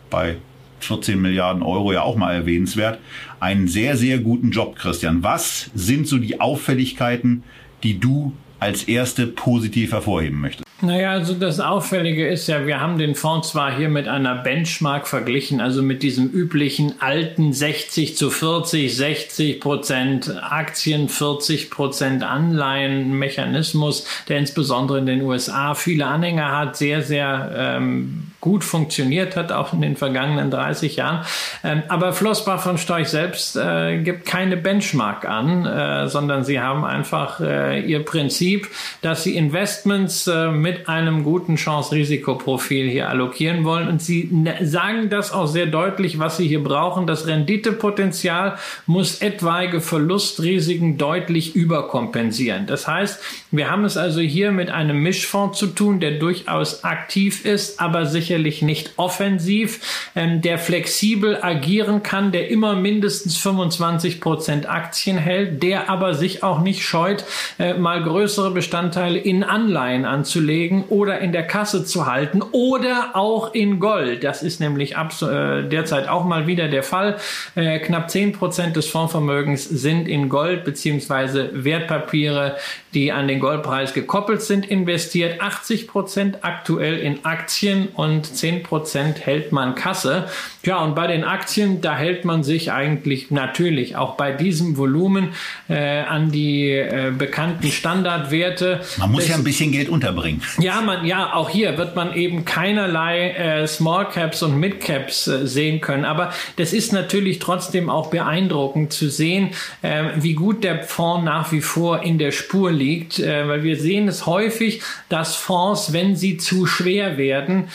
bei 14 Milliarden Euro ja auch mal erwähnenswert, einen sehr, sehr guten Job, Christian. Was sind so die Auffälligkeiten, die du als erste positiv hervorheben möchtest? Naja, also das Auffällige ist ja, wir haben den Fonds zwar hier mit einer Benchmark verglichen, also mit diesem üblichen alten 60 zu 40, 60 Prozent Aktien, 40 Prozent Anleihen Mechanismus, der insbesondere in den USA viele Anhänger hat, sehr, sehr ähm, gut funktioniert hat, auch in den vergangenen 30 Jahren. Ähm, aber Flossbach von Storch selbst äh, gibt keine Benchmark an, äh, sondern sie haben einfach äh, ihr Prinzip, dass sie Investments äh, mit einem guten Chance-Risikoprofil hier allokieren wollen. Und Sie ne, sagen das auch sehr deutlich, was Sie hier brauchen. Das Renditepotenzial muss etwaige Verlustrisiken deutlich überkompensieren. Das heißt, wir haben es also hier mit einem Mischfonds zu tun, der durchaus aktiv ist, aber sicherlich nicht offensiv, ähm, der flexibel agieren kann, der immer mindestens 25 Prozent Aktien hält, der aber sich auch nicht scheut, äh, mal größere Bestandteile in Anleihen anzulegen oder in der Kasse zu halten oder auch in Gold. Das ist nämlich äh, derzeit auch mal wieder der Fall. Äh, knapp 10 Prozent des Fondsvermögens sind in Gold beziehungsweise Wertpapiere, die an den Goldpreis gekoppelt sind, investiert. 80 Prozent aktuell in Aktien und 10 Prozent hält man Kasse. Ja, und bei den Aktien, da hält man sich eigentlich natürlich auch bei diesem Volumen äh, an die äh, bekannten Standardwerte. Man muss das, ja ein bisschen Geld unterbringen. Ja, man, ja, auch hier wird man eben keinerlei äh, Small Caps und Mid Caps äh, sehen können. Aber das ist natürlich trotzdem auch beeindruckend zu sehen, äh, wie gut der Fonds nach wie vor in der Spur liegt, äh, weil wir sehen es häufig, dass Fonds, wenn sie zu schwer werden,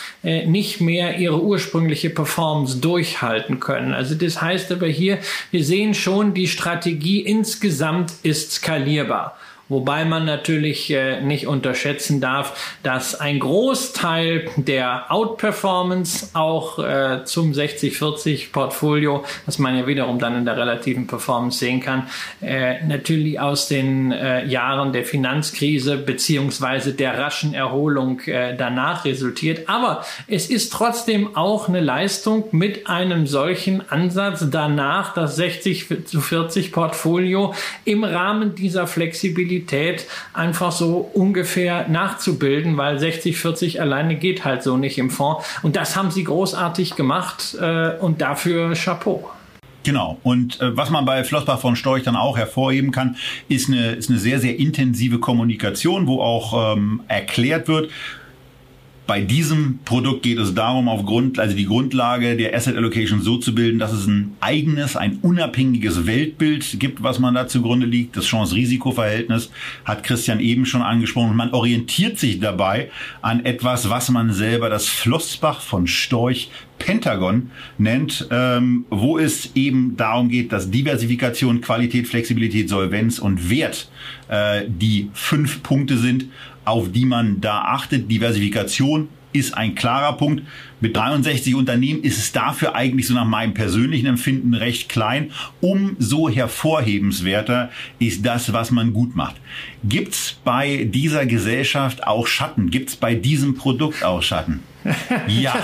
nicht mehr ihre ursprüngliche Performance durchhalten können. Also das heißt aber hier, wir sehen schon, die Strategie insgesamt ist skalierbar. Wobei man natürlich äh, nicht unterschätzen darf, dass ein Großteil der Outperformance auch äh, zum 60-40 Portfolio, was man ja wiederum dann in der relativen Performance sehen kann, äh, natürlich aus den äh, Jahren der Finanzkrise beziehungsweise der raschen Erholung äh, danach resultiert. Aber es ist trotzdem auch eine Leistung mit einem solchen Ansatz danach das 60 40 Portfolio im Rahmen dieser Flexibilität Flexibilität einfach so ungefähr nachzubilden, weil 60, 40 alleine geht halt so nicht im Fonds. Und das haben sie großartig gemacht äh, und dafür Chapeau. Genau. Und äh, was man bei Flossbach von Storch dann auch hervorheben kann, ist eine, ist eine sehr, sehr intensive Kommunikation, wo auch ähm, erklärt wird, bei diesem Produkt geht es darum, auf Grund, also die Grundlage der Asset Allocation so zu bilden, dass es ein eigenes, ein unabhängiges Weltbild gibt, was man da zugrunde liegt. Das Chance-Risiko-Verhältnis hat Christian eben schon angesprochen. man orientiert sich dabei an etwas, was man selber das Flossbach von Storch Pentagon nennt, ähm, wo es eben darum geht, dass Diversifikation, Qualität, Flexibilität, Solvenz und Wert äh, die fünf Punkte sind, auf die man da achtet. Diversifikation ist ein klarer Punkt. Mit 63 Unternehmen ist es dafür eigentlich so nach meinem persönlichen Empfinden recht klein. Umso hervorhebenswerter ist das, was man gut macht. Gibt's bei dieser Gesellschaft auch Schatten? Gibt's bei diesem Produkt auch Schatten? Ja,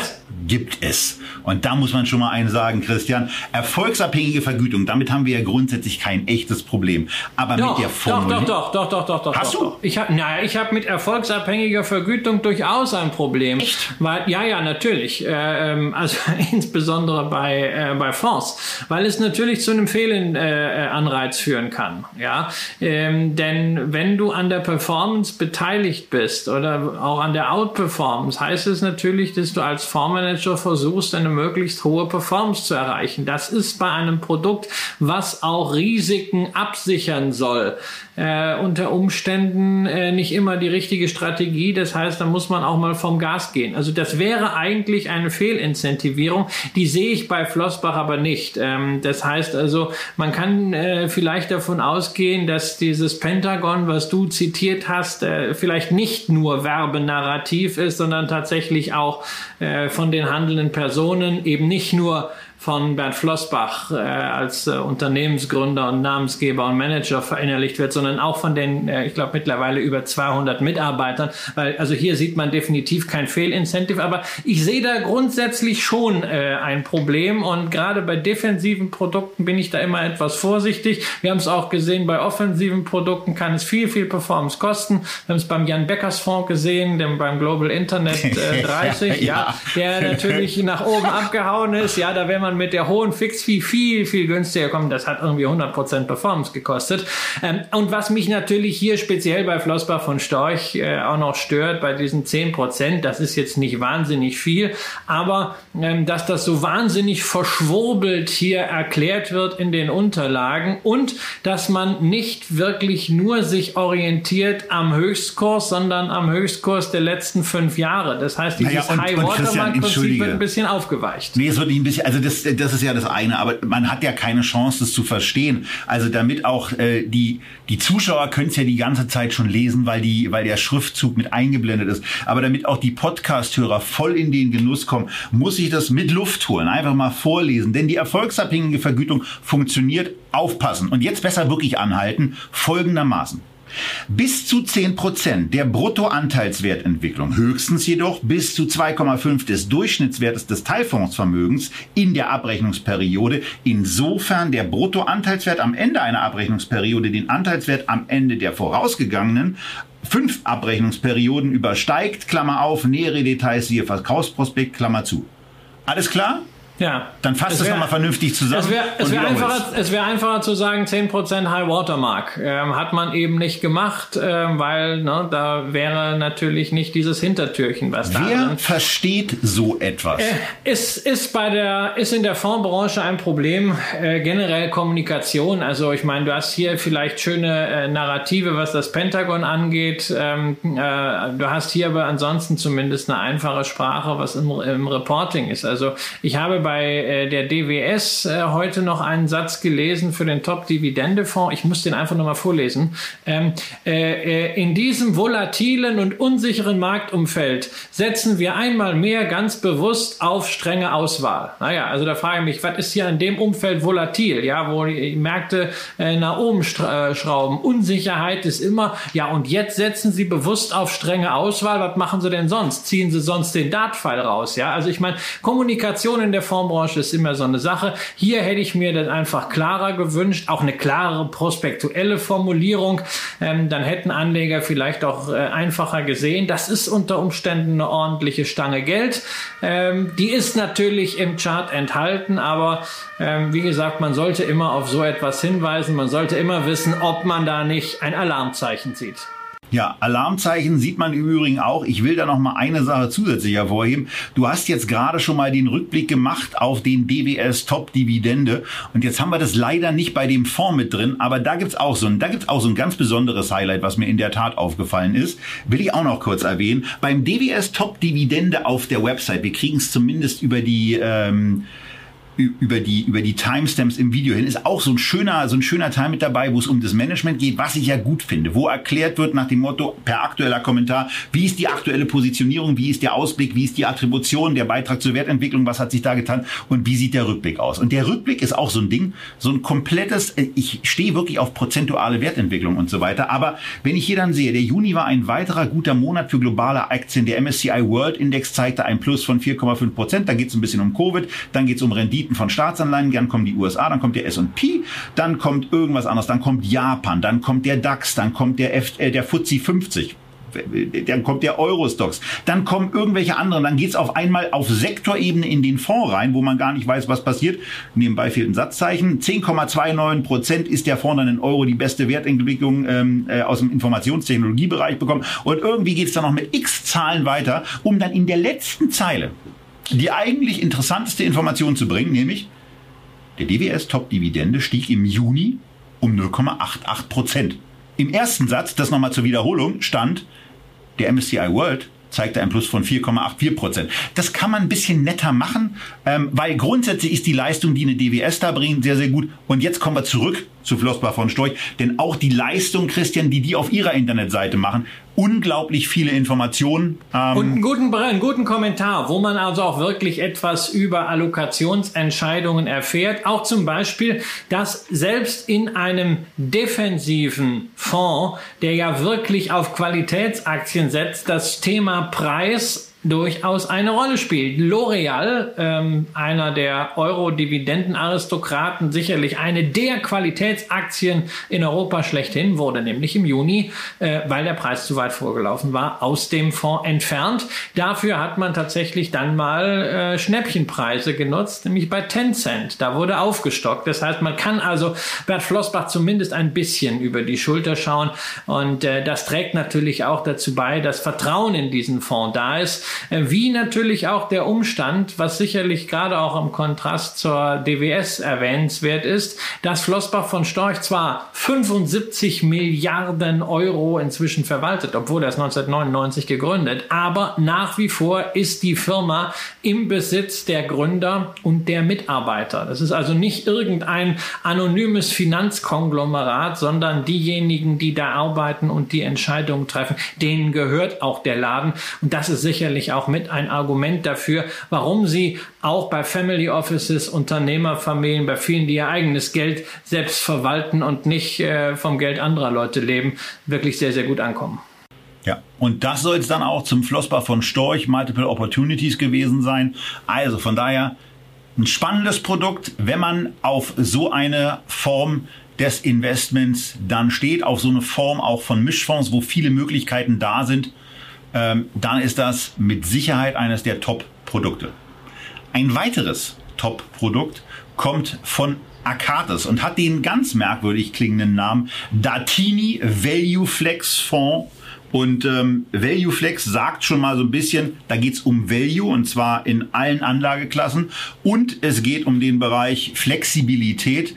gibt es. Und da muss man schon mal einen sagen, Christian. Erfolgsabhängige Vergütung, damit haben wir ja grundsätzlich kein echtes Problem. Aber doch, mit der Formulierung. Doch, doch, doch, doch, doch, doch. Hast doch, du? Ich habe naja, ich hab mit erfolgsabhängiger Vergütung durchaus ein Problem. Echt? Weil, ja, ja, natürlich. Äh, ähm, also insbesondere bei, äh, bei Fonds. Weil es natürlich zu einem Fehlanreiz äh, führen kann. Ja? Ähm, denn wenn du an der Performance beteiligt bist oder auch an der Outperformance, heißt es natürlich, natürlich, dass du als Fondsmanager versuchst, eine möglichst hohe Performance zu erreichen. Das ist bei einem Produkt, was auch Risiken absichern soll, äh, unter Umständen äh, nicht immer die richtige Strategie. Das heißt, da muss man auch mal vom Gas gehen. Also das wäre eigentlich eine Fehlincentivierung. Die sehe ich bei Flossbach aber nicht. Ähm, das heißt also, man kann äh, vielleicht davon ausgehen, dass dieses Pentagon, was du zitiert hast, äh, vielleicht nicht nur Werbenarrativ ist, sondern tatsächlich auch äh, von den handelnden Personen eben nicht nur von Bernd Flossbach äh, als äh, Unternehmensgründer und Namensgeber und Manager verinnerlicht wird, sondern auch von den, äh, ich glaube, mittlerweile über 200 Mitarbeitern. Weil, also hier sieht man definitiv kein Fehlincentive, aber ich sehe da grundsätzlich schon äh, ein Problem und gerade bei defensiven Produkten bin ich da immer etwas vorsichtig. Wir haben es auch gesehen, bei offensiven Produkten kann es viel, viel Performance kosten. Wir haben es beim Jan Beckers Fonds gesehen, dem beim Global Internet äh, 30, ja, der natürlich nach oben abgehauen ist. Ja, da wäre man man mit der hohen Fixfee viel, viel günstiger kommen. Das hat irgendwie 100% Performance gekostet. Ähm, und was mich natürlich hier speziell bei Flossbach von Storch äh, auch noch stört, bei diesen 10%, das ist jetzt nicht wahnsinnig viel, aber ähm, dass das so wahnsinnig verschwurbelt hier erklärt wird in den Unterlagen und dass man nicht wirklich nur sich orientiert am Höchstkurs, sondern am Höchstkurs der letzten fünf Jahre. Das heißt, dieses naja, High Watermark Prinzip wird ein bisschen aufgeweicht. Nee, es wird nicht ein bisschen, also das das, ist ja das eine, aber man hat ja keine Chance, das zu verstehen. Also damit auch äh, die, die Zuschauer können es ja die ganze Zeit schon lesen, weil, die, weil der Schriftzug mit eingeblendet ist. Aber damit auch die Podcast-Hörer voll in den Genuss kommen, muss ich das mit Luft holen, einfach mal vorlesen. Denn die erfolgsabhängige Vergütung funktioniert. Aufpassen. Und jetzt besser wirklich anhalten. Folgendermaßen. Bis zu 10 Prozent der Bruttoanteilswertentwicklung, höchstens jedoch bis zu 2,5 des Durchschnittswertes des Teilfondsvermögens in der Abrechnungsperiode, insofern der Bruttoanteilswert am Ende einer Abrechnungsperiode den Anteilswert am Ende der vorausgegangenen fünf Abrechnungsperioden übersteigt, Klammer auf, nähere Details siehe Verkaufsprospekt, Klammer zu. Alles klar? Ja. Dann fasst es nochmal vernünftig zusammen. Es wäre wär einfacher, wär einfacher zu sagen, 10% High Watermark. Ähm, hat man eben nicht gemacht, ähm, weil ne, da wäre natürlich nicht dieses Hintertürchen, was da Wer versteht so etwas? Äh, ist, ist, bei der, ist in der Fondsbranche ein Problem, äh, generell Kommunikation. Also ich meine, du hast hier vielleicht schöne äh, Narrative, was das Pentagon angeht. Ähm, äh, du hast hier aber ansonsten zumindest eine einfache Sprache, was im, im Reporting ist. Also ich habe bei bei äh, der DWS äh, heute noch einen Satz gelesen für den Top-Dividende-Fonds. Ich muss den einfach nochmal vorlesen. Ähm, äh, äh, in diesem volatilen und unsicheren Marktumfeld setzen wir einmal mehr ganz bewusst auf strenge Auswahl. Naja, also da frage ich mich, was ist hier in dem Umfeld volatil? Ja, wo die Märkte äh, nach oben äh, schrauben. Unsicherheit ist immer, ja, und jetzt setzen sie bewusst auf strenge Auswahl. Was machen sie denn sonst? Ziehen sie sonst den Dartpfeil raus? Ja, also ich meine, Kommunikation in der Fonds Fondsbranche ist immer so eine Sache. Hier hätte ich mir das einfach klarer gewünscht, auch eine klarere prospektuelle Formulierung. Ähm, dann hätten Anleger vielleicht auch äh, einfacher gesehen. Das ist unter Umständen eine ordentliche Stange Geld. Ähm, die ist natürlich im Chart enthalten, aber ähm, wie gesagt, man sollte immer auf so etwas hinweisen. Man sollte immer wissen, ob man da nicht ein Alarmzeichen sieht. Ja, Alarmzeichen sieht man im Übrigen auch. Ich will da noch mal eine Sache zusätzlich hervorheben. Du hast jetzt gerade schon mal den Rückblick gemacht auf den DWS Top Dividende und jetzt haben wir das leider nicht bei dem Fonds mit drin, aber da gibt's auch so ein, da gibt's auch so ein ganz besonderes Highlight, was mir in der Tat aufgefallen ist. Will ich auch noch kurz erwähnen. Beim DWS Top Dividende auf der Website, wir kriegen es zumindest über die ähm, über die, über die Timestamps im Video hin, ist auch so ein schöner, so ein schöner Teil mit dabei, wo es um das Management geht, was ich ja gut finde, wo erklärt wird nach dem Motto per aktueller Kommentar, wie ist die aktuelle Positionierung, wie ist der Ausblick, wie ist die Attribution, der Beitrag zur Wertentwicklung, was hat sich da getan und wie sieht der Rückblick aus. Und der Rückblick ist auch so ein Ding, so ein komplettes, äh, ich stehe wirklich auf prozentuale Wertentwicklung und so weiter, aber wenn ich hier dann sehe, der Juni war ein weiterer guter Monat für globale Aktien, der MSCI World Index zeigte ein Plus von 4,5 Prozent, da geht es ein bisschen um Covid, dann geht es um Renditen Renditen von Staatsanleihen, dann kommen die USA, dann kommt der S&P, dann kommt irgendwas anderes, dann kommt Japan, dann kommt der DAX, dann kommt der, F, äh, der FTSE 50 dann kommt der Eurostox, dann kommen irgendwelche anderen, dann geht's auf einmal auf Sektorebene in den Fonds rein, wo man gar nicht weiß, was passiert. Nebenbei fehlt ein Satzzeichen. 10,29 Prozent ist der Fonds dann in Euro die beste Wertentwicklung ähm, äh, aus dem Informationstechnologiebereich bekommen. Und irgendwie geht's dann noch mit x Zahlen weiter, um dann in der letzten Zeile die eigentlich interessanteste Information zu bringen, nämlich der DWS Top Dividende stieg im Juni um 0,88 Prozent. Im ersten Satz, das nochmal zur Wiederholung, stand, der MSCI World zeigte ein Plus von 4,84 Prozent. Das kann man ein bisschen netter machen, ähm, weil grundsätzlich ist die Leistung, die eine DWS da bringt, sehr, sehr gut. Und jetzt kommen wir zurück zu Flossbach von Storch, denn auch die Leistung, Christian, die die auf ihrer Internetseite machen, unglaublich viele Informationen. Ähm und einen guten, einen guten Kommentar, wo man also auch wirklich etwas über Allokationsentscheidungen erfährt. Auch zum Beispiel, dass selbst in einem defensiven Fonds, der ja wirklich auf Qualitätsaktien setzt, das Thema Preis durchaus eine Rolle spielt. L'Oreal, ähm, einer der Euro-Dividenden-Aristokraten, sicherlich eine der Qualitätsaktien in Europa schlechthin, wurde nämlich im Juni, äh, weil der Preis zu weit vorgelaufen war, aus dem Fonds entfernt. Dafür hat man tatsächlich dann mal äh, Schnäppchenpreise genutzt, nämlich bei Tencent. Da wurde aufgestockt. Das heißt, man kann also Bert Flossbach zumindest ein bisschen über die Schulter schauen und äh, das trägt natürlich auch dazu bei, dass Vertrauen in diesen Fonds da ist wie natürlich auch der Umstand, was sicherlich gerade auch im Kontrast zur DWS erwähnenswert ist, dass Flossbach von Storch zwar 75 Milliarden Euro inzwischen verwaltet, obwohl er es 1999 gegründet, aber nach wie vor ist die Firma im Besitz der Gründer und der Mitarbeiter. Das ist also nicht irgendein anonymes Finanzkonglomerat, sondern diejenigen, die da arbeiten und die Entscheidungen treffen, denen gehört auch der Laden. Und das ist sicherlich sicherlich auch mit ein Argument dafür, warum sie auch bei Family Offices, Unternehmerfamilien, bei vielen, die ihr eigenes Geld selbst verwalten und nicht äh, vom Geld anderer Leute leben, wirklich sehr, sehr gut ankommen. Ja, und das soll es dann auch zum Flossbach von Storch Multiple Opportunities gewesen sein. Also von daher ein spannendes Produkt, wenn man auf so eine Form des Investments dann steht, auf so eine Form auch von Mischfonds, wo viele Möglichkeiten da sind ähm, dann ist das mit Sicherheit eines der Top-Produkte. Ein weiteres Top-Produkt kommt von Akatis und hat den ganz merkwürdig klingenden Namen Datini Value Flex Fonds. Und ähm, Value Flex sagt schon mal so ein bisschen, da geht's um Value und zwar in allen Anlageklassen und es geht um den Bereich Flexibilität.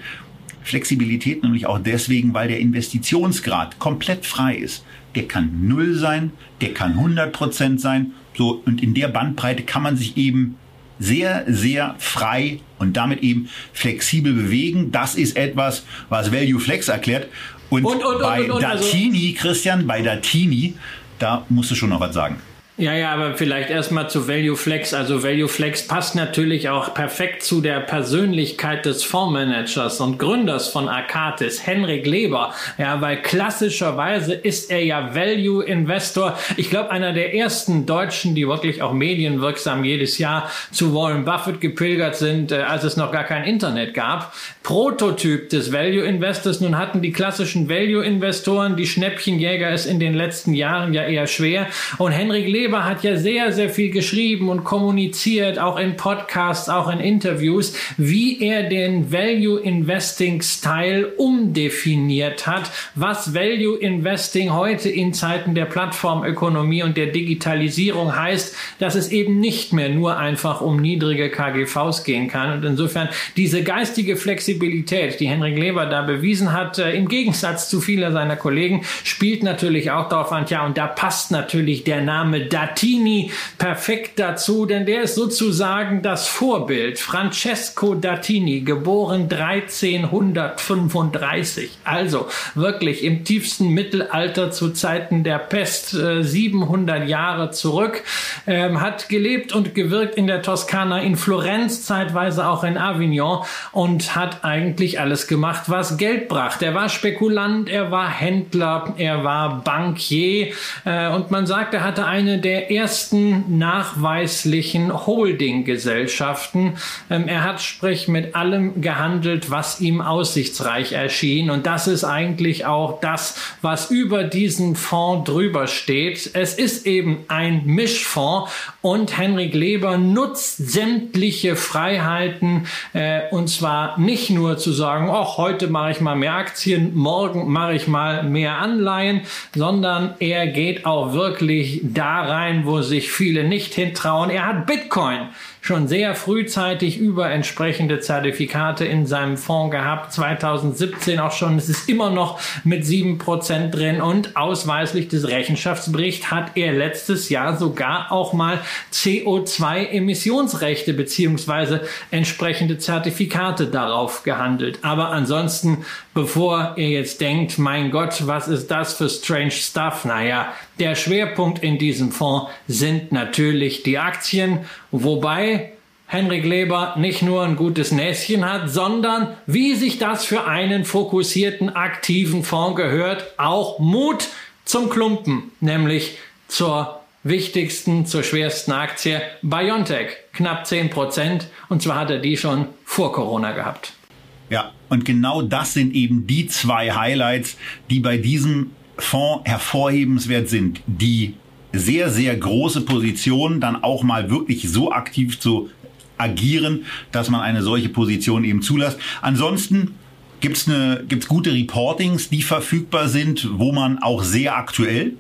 Flexibilität nämlich auch deswegen, weil der Investitionsgrad komplett frei ist der kann null sein, der kann 100 Prozent sein. So, und in der Bandbreite kann man sich eben sehr, sehr frei und damit eben flexibel bewegen. Das ist etwas, was Value Flex erklärt. Und, und, und bei und, Datini, also Christian, bei Datini, da musst du schon noch was sagen. Ja, ja, aber vielleicht erstmal zu Value Flex. Also Value Flex passt natürlich auch perfekt zu der Persönlichkeit des Fondsmanagers und Gründers von Arcatis, Henrik Leber. Ja, weil klassischerweise ist er ja Value Investor. Ich glaube, einer der ersten Deutschen, die wirklich auch medienwirksam jedes Jahr zu Warren Buffett gepilgert sind, äh, als es noch gar kein Internet gab. Prototyp des Value Investors. Nun hatten die klassischen Value Investoren, die Schnäppchenjäger es in den letzten Jahren ja eher schwer. Und Henrik Leber Weber hat ja sehr, sehr viel geschrieben und kommuniziert, auch in Podcasts, auch in Interviews, wie er den Value Investing Style umdefiniert hat, was Value Investing heute in Zeiten der Plattformökonomie und der Digitalisierung heißt, dass es eben nicht mehr nur einfach um niedrige KGVs gehen kann. Und insofern diese geistige Flexibilität, die Henrik Leber da bewiesen hat, äh, im Gegensatz zu vieler seiner Kollegen, spielt natürlich auch darauf an, ja, und da passt natürlich der Name Dattini perfekt dazu, denn der ist sozusagen das Vorbild. Francesco Dattini, geboren 1335, also wirklich im tiefsten Mittelalter zu Zeiten der Pest, 700 äh, Jahre zurück, ähm, hat gelebt und gewirkt in der Toskana, in Florenz, zeitweise auch in Avignon und hat eigentlich alles gemacht, was Geld brachte. Er war Spekulant, er war Händler, er war Bankier äh, und man sagt, er hatte eine der ersten nachweislichen Holding-Gesellschaften. Ähm, er hat sprich mit allem gehandelt, was ihm aussichtsreich erschien. Und das ist eigentlich auch das, was über diesen Fonds drüber steht. Es ist eben ein Mischfonds und Henrik Leber nutzt sämtliche Freiheiten äh, und zwar nicht nur zu sagen, oh, heute mache ich mal mehr Aktien, morgen mache ich mal mehr Anleihen, sondern er geht auch wirklich da rein, wo sich viele nicht hintrauen. Er hat Bitcoin schon sehr frühzeitig über entsprechende Zertifikate in seinem Fonds gehabt. 2017 auch schon. Es ist immer noch mit sieben Prozent drin und ausweislich des Rechenschaftsberichts hat er letztes Jahr sogar auch mal CO2-Emissionsrechte beziehungsweise entsprechende Zertifikate darauf gehandelt. Aber ansonsten, bevor ihr jetzt denkt, mein Gott, was ist das für strange stuff? Naja, der Schwerpunkt in diesem Fonds sind natürlich die Aktien, wobei Henrik Leber nicht nur ein gutes Näschen hat, sondern wie sich das für einen fokussierten, aktiven Fonds gehört, auch Mut zum Klumpen, nämlich zur wichtigsten, zur schwersten Aktie BioNTech, knapp 10 Prozent. Und zwar hat er die schon vor Corona gehabt. Ja, und genau das sind eben die zwei Highlights, die bei diesem Fonds hervorhebenswert sind. Die sehr, sehr große Position dann auch mal wirklich so aktiv zu agieren, dass man eine solche Position eben zulässt. Ansonsten gibt's eine, gibt's gute Reportings, die verfügbar sind, wo man auch sehr aktuell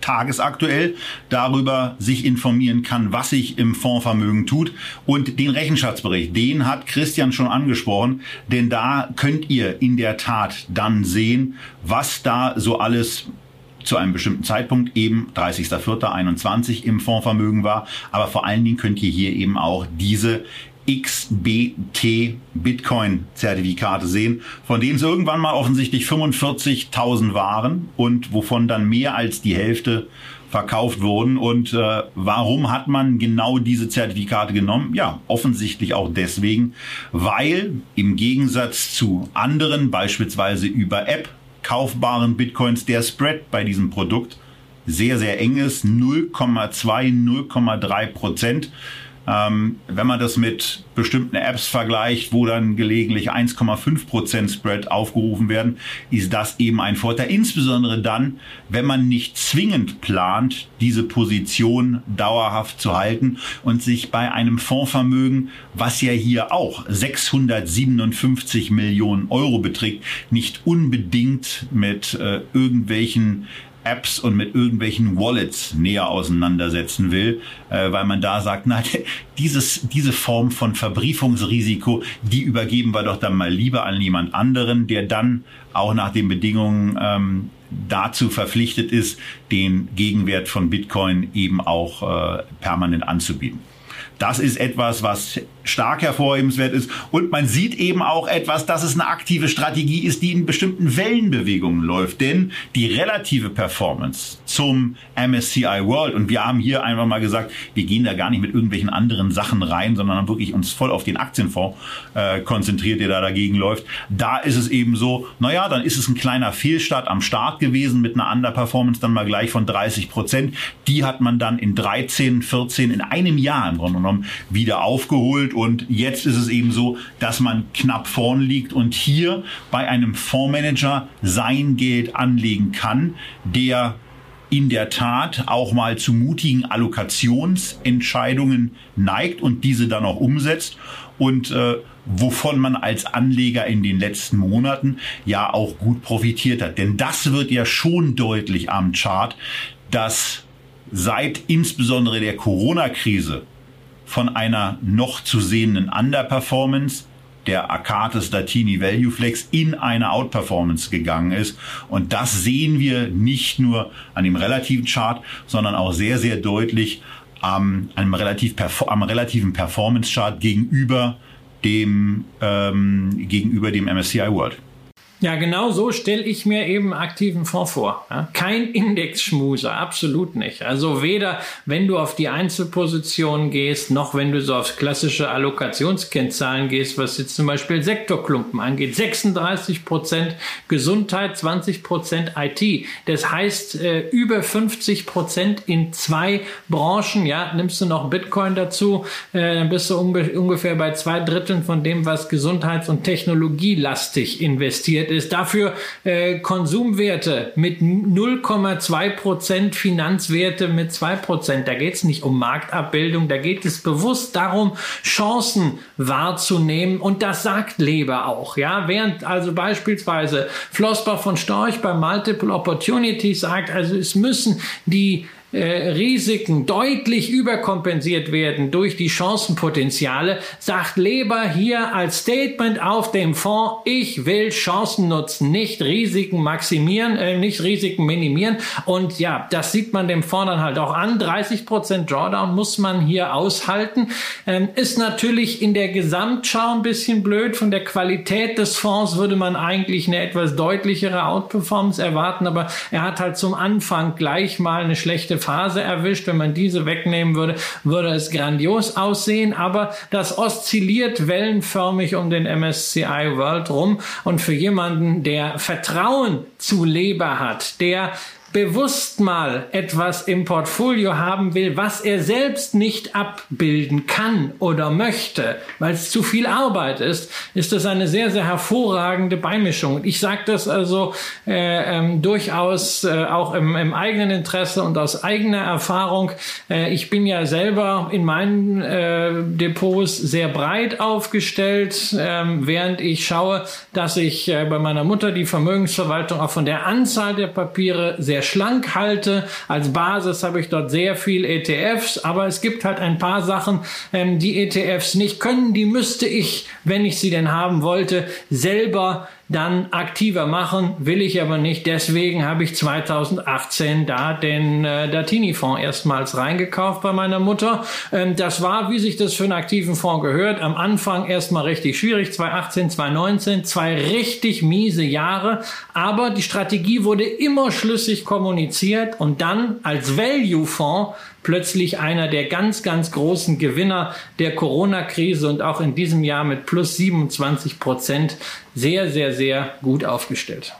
tagesaktuell darüber sich informieren kann, was sich im Fondsvermögen tut. Und den Rechenschaftsbericht, den hat Christian schon angesprochen, denn da könnt ihr in der Tat dann sehen, was da so alles zu einem bestimmten Zeitpunkt eben 30.04.21 im Fondsvermögen war. Aber vor allen Dingen könnt ihr hier eben auch diese XBT Bitcoin Zertifikate sehen, von denen es irgendwann mal offensichtlich 45.000 waren und wovon dann mehr als die Hälfte verkauft wurden. Und äh, warum hat man genau diese Zertifikate genommen? Ja, offensichtlich auch deswegen, weil im Gegensatz zu anderen, beispielsweise über App kaufbaren Bitcoins der Spread bei diesem Produkt sehr, sehr eng ist. 0,2, 0,3 Prozent. Ähm, wenn man das mit bestimmten Apps vergleicht, wo dann gelegentlich 1,5% Spread aufgerufen werden, ist das eben ein Vorteil. Insbesondere dann, wenn man nicht zwingend plant, diese Position dauerhaft zu halten und sich bei einem Fondsvermögen, was ja hier auch 657 Millionen Euro beträgt, nicht unbedingt mit äh, irgendwelchen Apps und mit irgendwelchen Wallets näher auseinandersetzen will, äh, weil man da sagt, na, dieses, diese Form von Verbriefungsrisiko, die übergeben wir doch dann mal lieber an jemand anderen, der dann auch nach den Bedingungen ähm, dazu verpflichtet ist, den Gegenwert von Bitcoin eben auch äh, permanent anzubieten. Das ist etwas, was stark hervorhebenswert ist. Und man sieht eben auch etwas, dass es eine aktive Strategie ist, die in bestimmten Wellenbewegungen läuft. Denn die relative Performance zum MSCI World, und wir haben hier einfach mal gesagt, wir gehen da gar nicht mit irgendwelchen anderen Sachen rein, sondern haben wirklich uns voll auf den Aktienfonds äh, konzentriert, der da dagegen läuft. Da ist es eben so, naja, dann ist es ein kleiner Fehlstart am Start gewesen mit einer Underperformance dann mal gleich von 30 Prozent. Die hat man dann in 13, 14, in einem Jahr im Grunde genommen wieder aufgeholt und jetzt ist es eben so, dass man knapp vorn liegt und hier bei einem Fondsmanager sein Geld anlegen kann, der in der Tat auch mal zu mutigen Allokationsentscheidungen neigt und diese dann auch umsetzt und äh, wovon man als Anleger in den letzten Monaten ja auch gut profitiert hat. Denn das wird ja schon deutlich am Chart, dass seit insbesondere der Corona-Krise von einer noch zu sehenden Underperformance der Arcatis Latini Value Flex in eine Outperformance gegangen ist. Und das sehen wir nicht nur an dem relativen Chart, sondern auch sehr, sehr deutlich am, einem relativ, am relativen Performance Chart gegenüber dem, ähm, gegenüber dem MSCI World. Ja, genau so stelle ich mir eben aktiven Fonds vor. Ja? Kein Indexschmuser, absolut nicht. Also weder, wenn du auf die Einzelpositionen gehst, noch wenn du so auf klassische Allokationskennzahlen gehst, was jetzt zum Beispiel Sektorklumpen angeht. 36 Prozent Gesundheit, 20 Prozent IT. Das heißt, äh, über 50 Prozent in zwei Branchen. Ja, nimmst du noch Bitcoin dazu, äh, dann bist du ungefähr bei zwei Dritteln von dem, was gesundheits- und technologielastig investiert ist. Dafür äh, Konsumwerte mit 0,2 Prozent, Finanzwerte mit 2 Prozent. Da geht es nicht um Marktabbildung, da geht es bewusst darum, Chancen wahrzunehmen. Und das sagt Leber auch. Ja, während also beispielsweise Flossbach von Storch bei Multiple Opportunities sagt, also es müssen die äh, Risiken deutlich überkompensiert werden durch die Chancenpotenziale, sagt Leber hier als Statement auf dem Fonds, ich will Chancen nutzen, nicht Risiken maximieren, äh, nicht Risiken minimieren. Und ja, das sieht man dem Fonds dann halt auch an. 30 Prozent Drawdown muss man hier aushalten. Ähm, ist natürlich in der Gesamtschau ein bisschen blöd. Von der Qualität des Fonds würde man eigentlich eine etwas deutlichere Outperformance erwarten, aber er hat halt zum Anfang gleich mal eine schlechte Phase erwischt. Wenn man diese wegnehmen würde, würde es grandios aussehen. Aber das oszilliert wellenförmig um den MSCI World rum. Und für jemanden, der Vertrauen zu Leber hat, der bewusst mal etwas im Portfolio haben will, was er selbst nicht abbilden kann oder möchte, weil es zu viel Arbeit ist, ist das eine sehr, sehr hervorragende Beimischung. ich sage das also äh, ähm, durchaus äh, auch im, im, eigenen Interesse und aus eigener Erfahrung. Äh, ich bin ja selber in meinen äh, Depots sehr breit aufgestellt, ähm, während ich schaue, dass ich äh, bei meiner Mutter die Vermögensverwaltung auch von der Anzahl der Papiere sehr schlank halte. Als Basis habe ich dort sehr viel ETFs, aber es gibt halt ein paar Sachen, ähm, die ETFs nicht können. Die müsste ich, wenn ich sie denn haben wollte, selber dann aktiver machen, will ich aber nicht. Deswegen habe ich 2018 da den äh, Datini-Fonds erstmals reingekauft bei meiner Mutter. Ähm, das war, wie sich das für einen aktiven Fonds gehört, am Anfang erstmal richtig schwierig. 2018, 2019, zwei richtig miese Jahre. Aber die Strategie wurde immer schlüssig kommuniziert und dann als Value-Fonds plötzlich einer der ganz, ganz großen Gewinner der Corona-Krise und auch in diesem Jahr mit plus 27 Prozent sehr, sehr, sehr gut aufgestellt.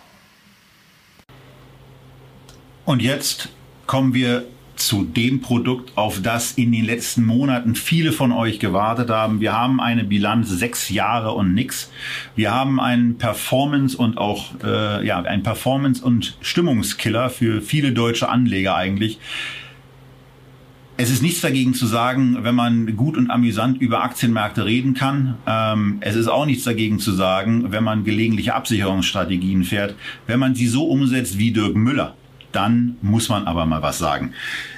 Und jetzt kommen wir zu dem Produkt, auf das in den letzten Monaten viele von euch gewartet haben. Wir haben eine Bilanz sechs Jahre und nix. Wir haben einen Performance und auch äh, ja ein Performance und Stimmungskiller für viele deutsche Anleger eigentlich. Es ist nichts dagegen zu sagen, wenn man gut und amüsant über Aktienmärkte reden kann. Ähm, es ist auch nichts dagegen zu sagen, wenn man gelegentliche Absicherungsstrategien fährt, wenn man sie so umsetzt wie Dirk Müller dann muss man aber mal was sagen.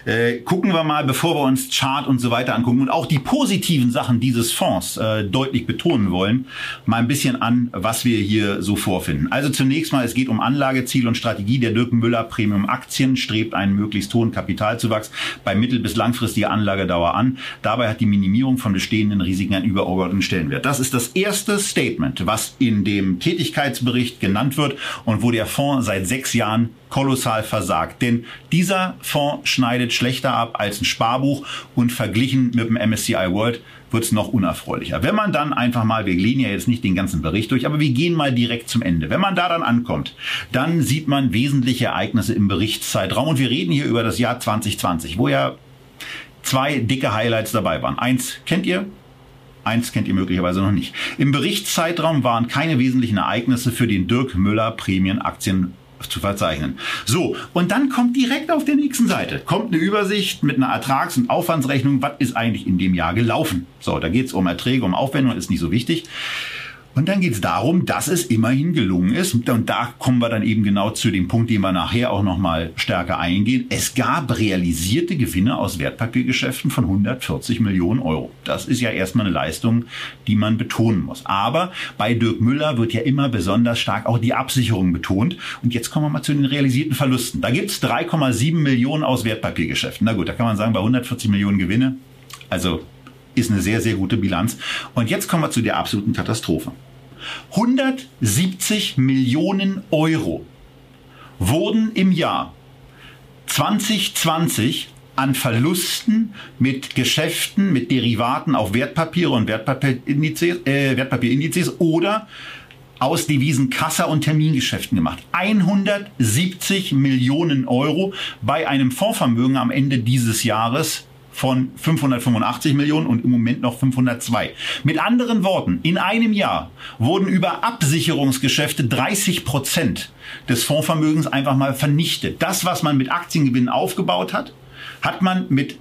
Äh, gucken wir mal, bevor wir uns Chart und so weiter angucken und auch die positiven Sachen dieses Fonds äh, deutlich betonen wollen, mal ein bisschen an, was wir hier so vorfinden. Also zunächst mal, es geht um Anlageziel und Strategie. Der Dirk Müller Premium Aktien strebt einen möglichst hohen Kapitalzuwachs bei mittel- bis langfristiger Anlagedauer an. Dabei hat die Minimierung von bestehenden Risiken einen übergeordneten Stellenwert. Das ist das erste Statement, was in dem Tätigkeitsbericht genannt wird und wo der Fonds seit sechs Jahren kolossal versagt. Denn dieser Fonds schneidet schlechter ab als ein Sparbuch und verglichen mit dem MSCI World wird es noch unerfreulicher. Wenn man dann einfach mal, wir lehnen ja jetzt nicht den ganzen Bericht durch, aber wir gehen mal direkt zum Ende. Wenn man da dann ankommt, dann sieht man wesentliche Ereignisse im Berichtszeitraum und wir reden hier über das Jahr 2020, wo ja zwei dicke Highlights dabei waren. Eins kennt ihr, Eins kennt ihr möglicherweise noch nicht. Im Berichtszeitraum waren keine wesentlichen Ereignisse für den Dirk Müller Prämienaktien zu verzeichnen. So, und dann kommt direkt auf der nächsten Seite, kommt eine Übersicht mit einer Ertrags- und Aufwandsrechnung, was ist eigentlich in dem Jahr gelaufen. So, da geht es um Erträge, um Aufwendungen, ist nicht so wichtig. Und dann geht es darum, dass es immerhin gelungen ist. Und da kommen wir dann eben genau zu dem Punkt, den wir nachher auch nochmal stärker eingehen. Es gab realisierte Gewinne aus Wertpapiergeschäften von 140 Millionen Euro. Das ist ja erstmal eine Leistung, die man betonen muss. Aber bei Dirk Müller wird ja immer besonders stark auch die Absicherung betont. Und jetzt kommen wir mal zu den realisierten Verlusten. Da gibt es 3,7 Millionen aus Wertpapiergeschäften. Na gut, da kann man sagen, bei 140 Millionen Gewinne, also ist eine sehr, sehr gute Bilanz. Und jetzt kommen wir zu der absoluten Katastrophe. 170 Millionen Euro wurden im Jahr 2020 an Verlusten mit Geschäften, mit Derivaten auf Wertpapiere und Wertpapierindizes, äh, Wertpapierindizes oder aus Devisen Kassa- und Termingeschäften gemacht. 170 Millionen Euro bei einem Fondsvermögen am Ende dieses Jahres von 585 Millionen und im Moment noch 502. Mit anderen Worten, in einem Jahr wurden über Absicherungsgeschäfte 30 Prozent des Fondsvermögens einfach mal vernichtet. Das, was man mit Aktiengewinnen aufgebaut hat, hat man mit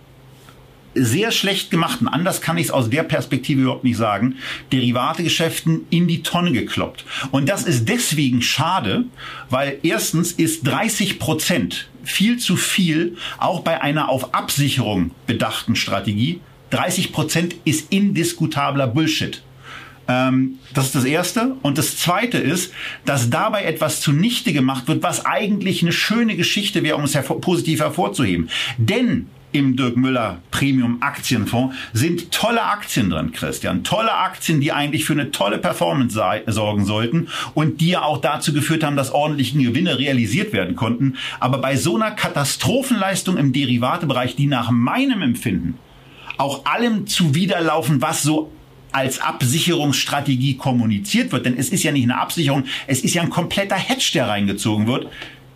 sehr schlecht gemachten, anders kann ich es aus der Perspektive überhaupt nicht sagen, Derivategeschäften in die Tonne gekloppt. Und das ist deswegen schade, weil erstens ist 30 Prozent viel zu viel, auch bei einer auf Absicherung bedachten Strategie. 30 Prozent ist indiskutabler Bullshit. Ähm, das ist das Erste. Und das Zweite ist, dass dabei etwas zunichte gemacht wird, was eigentlich eine schöne Geschichte wäre, um es hervor positiv hervorzuheben. Denn im Dirk Müller Premium Aktienfonds sind tolle Aktien drin, Christian. Tolle Aktien, die eigentlich für eine tolle Performance sorgen sollten und die ja auch dazu geführt haben, dass ordentliche Gewinne realisiert werden konnten. Aber bei so einer Katastrophenleistung im Derivatebereich, die nach meinem Empfinden auch allem zuwiderlaufen, was so als Absicherungsstrategie kommuniziert wird, denn es ist ja nicht eine Absicherung, es ist ja ein kompletter Hedge, der reingezogen wird.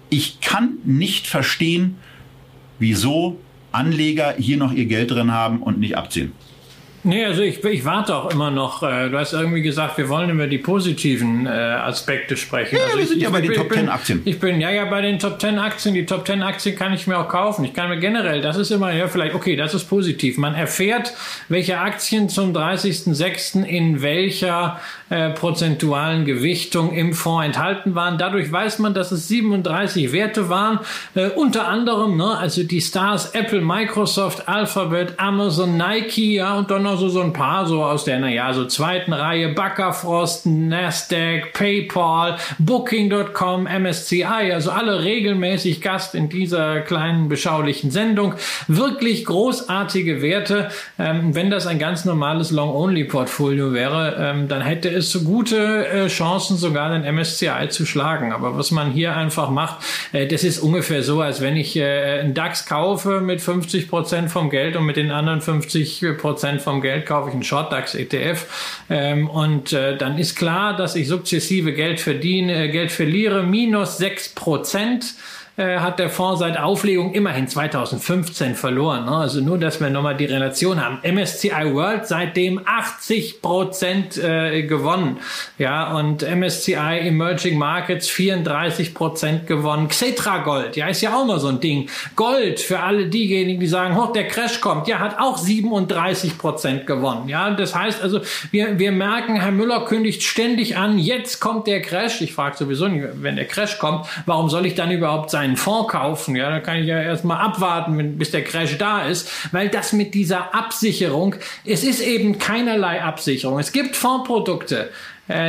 Ich kann nicht verstehen, wieso Anleger hier noch ihr Geld drin haben und nicht abziehen. Nee, also ich, ich warte auch immer noch. Äh, du hast irgendwie gesagt, wir wollen über die positiven äh, Aspekte sprechen. Ja, also wir ich, sind ich, ja bei den ich Top bin, 10 Aktien. Ich bin ja ja bei den Top 10 Aktien. Die Top 10 Aktien kann ich mir auch kaufen. Ich kann mir generell, das ist immer, ja vielleicht, okay, das ist positiv. Man erfährt, welche Aktien zum 30.06. in welcher äh, prozentualen Gewichtung im Fonds enthalten waren. Dadurch weiß man, dass es 37 Werte waren. Äh, unter anderem, ne, also die Stars Apple, Microsoft, Alphabet, Amazon, Nike, ja, und dann noch so, so ein paar so aus der, naja, so zweiten Reihe, Backerfrost, Nasdaq, PayPal, Booking.com, MSCI, also alle regelmäßig Gast in dieser kleinen beschaulichen Sendung. Wirklich großartige Werte. Ähm, wenn das ein ganz normales Long-Only-Portfolio wäre, ähm, dann hätte es so gute äh, Chancen, sogar den MSCI zu schlagen. Aber was man hier einfach macht, äh, das ist ungefähr so, als wenn ich äh, einen DAX kaufe mit 50 Prozent vom Geld und mit den anderen 50 Prozent vom Geld kaufe ich einen Short DAX ETF. Ähm, und äh, dann ist klar, dass ich sukzessive Geld verdiene, äh, Geld verliere, minus 6 Prozent äh, hat der Fonds seit Auflegung immerhin 2015 verloren. Ne? Also nur, dass wir nochmal die Relation haben. MSCI World seitdem 80 Prozent äh, gewonnen. Ja, und MSCI Emerging Markets 34 Prozent gewonnen. Xetra Gold, ja, ist ja auch mal so ein Ding. Gold für alle diejenigen, die sagen, hoch, der Crash kommt, ja, hat auch 37 Prozent gewonnen. Ja, das heißt also, wir, wir merken, Herr Müller kündigt ständig an, jetzt kommt der Crash. Ich frage sowieso wenn der Crash kommt, warum soll ich dann überhaupt sein einen Fonds kaufen, ja, da kann ich ja erstmal abwarten, bis der Crash da ist, weil das mit dieser Absicherung, es ist eben keinerlei Absicherung. Es gibt Fondsprodukte,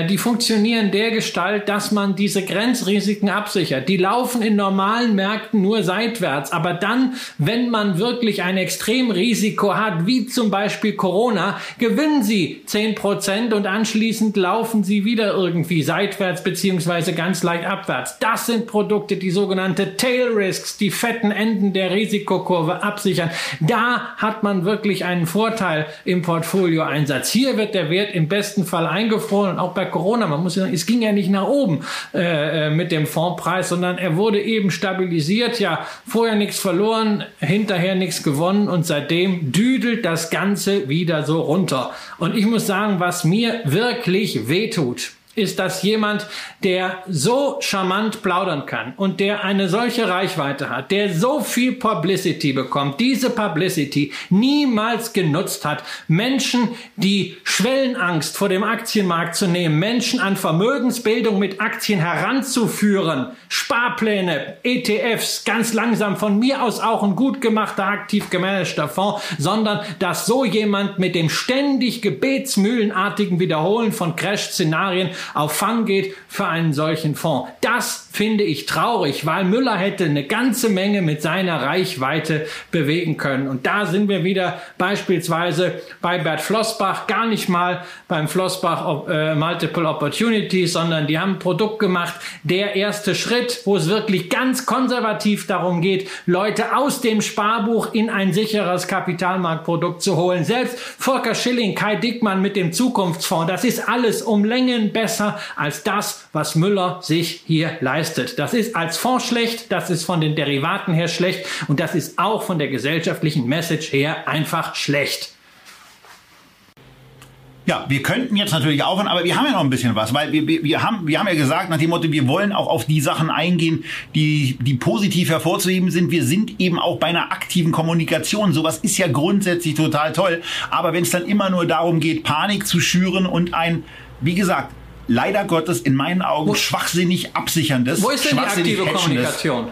die funktionieren der Gestalt, dass man diese Grenzrisiken absichert. Die laufen in normalen Märkten nur seitwärts. Aber dann, wenn man wirklich ein Extremrisiko hat, wie zum Beispiel Corona, gewinnen sie 10% und anschließend laufen sie wieder irgendwie seitwärts beziehungsweise ganz leicht abwärts. Das sind Produkte, die sogenannte Tail Risks, die fetten Enden der Risikokurve absichern. Da hat man wirklich einen Vorteil im Portfolioeinsatz. Hier wird der Wert im besten Fall eingefroren und auch auch bei Corona, man muss sagen, es ging ja nicht nach oben äh, äh, mit dem Fondpreis, sondern er wurde eben stabilisiert. Ja, vorher nichts verloren, hinterher nichts gewonnen und seitdem düdelt das Ganze wieder so runter. Und ich muss sagen, was mir wirklich wehtut, ist das jemand, der so charmant plaudern kann und der eine solche Reichweite hat, der so viel Publicity bekommt, diese Publicity niemals genutzt hat, Menschen die Schwellenangst vor dem Aktienmarkt zu nehmen, Menschen an Vermögensbildung mit Aktien heranzuführen, Sparpläne, ETFs, ganz langsam von mir aus auch ein gut gemachter, aktiv gemanagter Fonds, sondern dass so jemand mit dem ständig gebetsmühlenartigen Wiederholen von Crash-Szenarien auf Fang geht für einen solchen Fonds. Das finde ich traurig, weil Müller hätte eine ganze Menge mit seiner Reichweite bewegen können. Und da sind wir wieder beispielsweise bei Bert Flossbach, gar nicht mal beim Flossbach äh, Multiple Opportunities, sondern die haben ein Produkt gemacht, der erste Schritt, wo es wirklich ganz konservativ darum geht, Leute aus dem Sparbuch in ein sicheres Kapitalmarktprodukt zu holen. Selbst Volker Schilling, Kai Dickmann mit dem Zukunftsfonds, das ist alles um Längen besser als das, was Müller sich hier leistet. Das ist als Fonds schlecht, das ist von den Derivaten her schlecht und das ist auch von der gesellschaftlichen Message her einfach schlecht. Ja, wir könnten jetzt natürlich aufhören, aber wir haben ja noch ein bisschen was, weil wir, wir, wir, haben, wir haben ja gesagt nach dem Motto, wir wollen auch auf die Sachen eingehen, die, die positiv hervorzuheben sind. Wir sind eben auch bei einer aktiven Kommunikation. Sowas ist ja grundsätzlich total toll. Aber wenn es dann immer nur darum geht, Panik zu schüren und ein, wie gesagt, leider Gottes in meinen Augen wo, schwachsinnig absicherndes. Wo ist denn die aktive Kommunikation?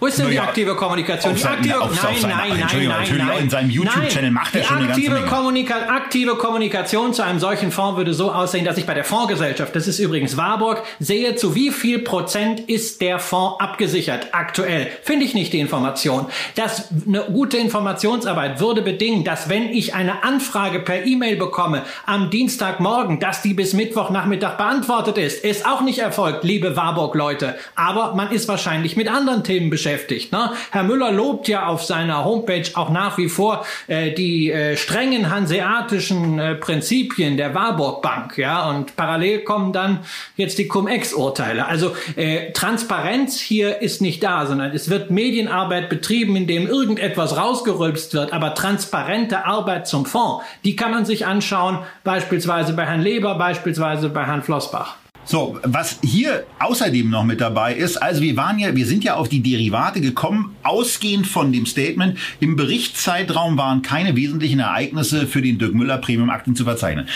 Wo ist denn die aktive Kommunikation? Die aktive, nein, nein, nein, nein, nein. In seinem YouTube-Channel macht er schon eine ganze Menge. Kommunika aktive Kommunikation zu einem solchen Fonds würde so aussehen, dass ich bei der Fondsgesellschaft, das ist übrigens Warburg, sehe, zu wie viel Prozent ist der Fonds abgesichert aktuell. Finde ich nicht die Information. Das, eine gute Informationsarbeit würde bedingen, dass wenn ich eine Anfrage per E-Mail bekomme am Dienstagmorgen, dass die bis Mittwochnachmittag beantwortet ist, ist auch nicht erfolgt, liebe Warburg-Leute. Aber man ist wahrscheinlich mit anderen Themen beschäftigt beschäftigt. Ne? Herr Müller lobt ja auf seiner Homepage auch nach wie vor äh, die äh, strengen hanseatischen äh, Prinzipien der Warburg Bank. Ja? Und parallel kommen dann jetzt die Cum-Ex-Urteile. Also äh, Transparenz hier ist nicht da, sondern es wird Medienarbeit betrieben, in dem irgendetwas rausgerülpst wird. Aber transparente Arbeit zum Fonds, die kann man sich anschauen, beispielsweise bei Herrn Leber, beispielsweise bei Herrn Flossbach. So, was hier außerdem noch mit dabei ist, also wir waren ja, wir sind ja auf die Derivate gekommen, ausgehend von dem Statement, im Berichtszeitraum waren keine wesentlichen Ereignisse für den Dirk Müller Premium Aktien zu verzeichnen.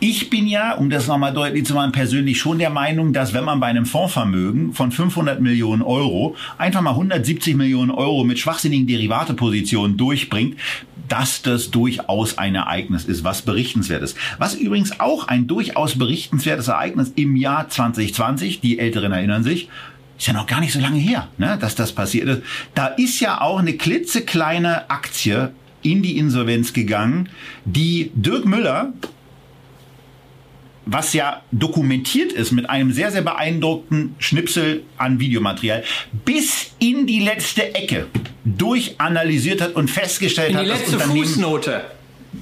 Ich bin ja, um das nochmal deutlich zu machen, persönlich schon der Meinung, dass wenn man bei einem Fondsvermögen von 500 Millionen Euro einfach mal 170 Millionen Euro mit schwachsinnigen Derivatepositionen durchbringt, dass das durchaus ein Ereignis ist, was berichtenswert ist. Was übrigens auch ein durchaus berichtenswertes Ereignis im Jahr 2020, die Älteren erinnern sich, ist ja noch gar nicht so lange her, ne, dass das passiert ist. Da ist ja auch eine klitzekleine Aktie in die Insolvenz gegangen, die Dirk Müller, was ja dokumentiert ist mit einem sehr, sehr beeindruckten Schnipsel an Videomaterial, bis in die letzte Ecke durchanalysiert hat und festgestellt in hat, die letzte Fußnote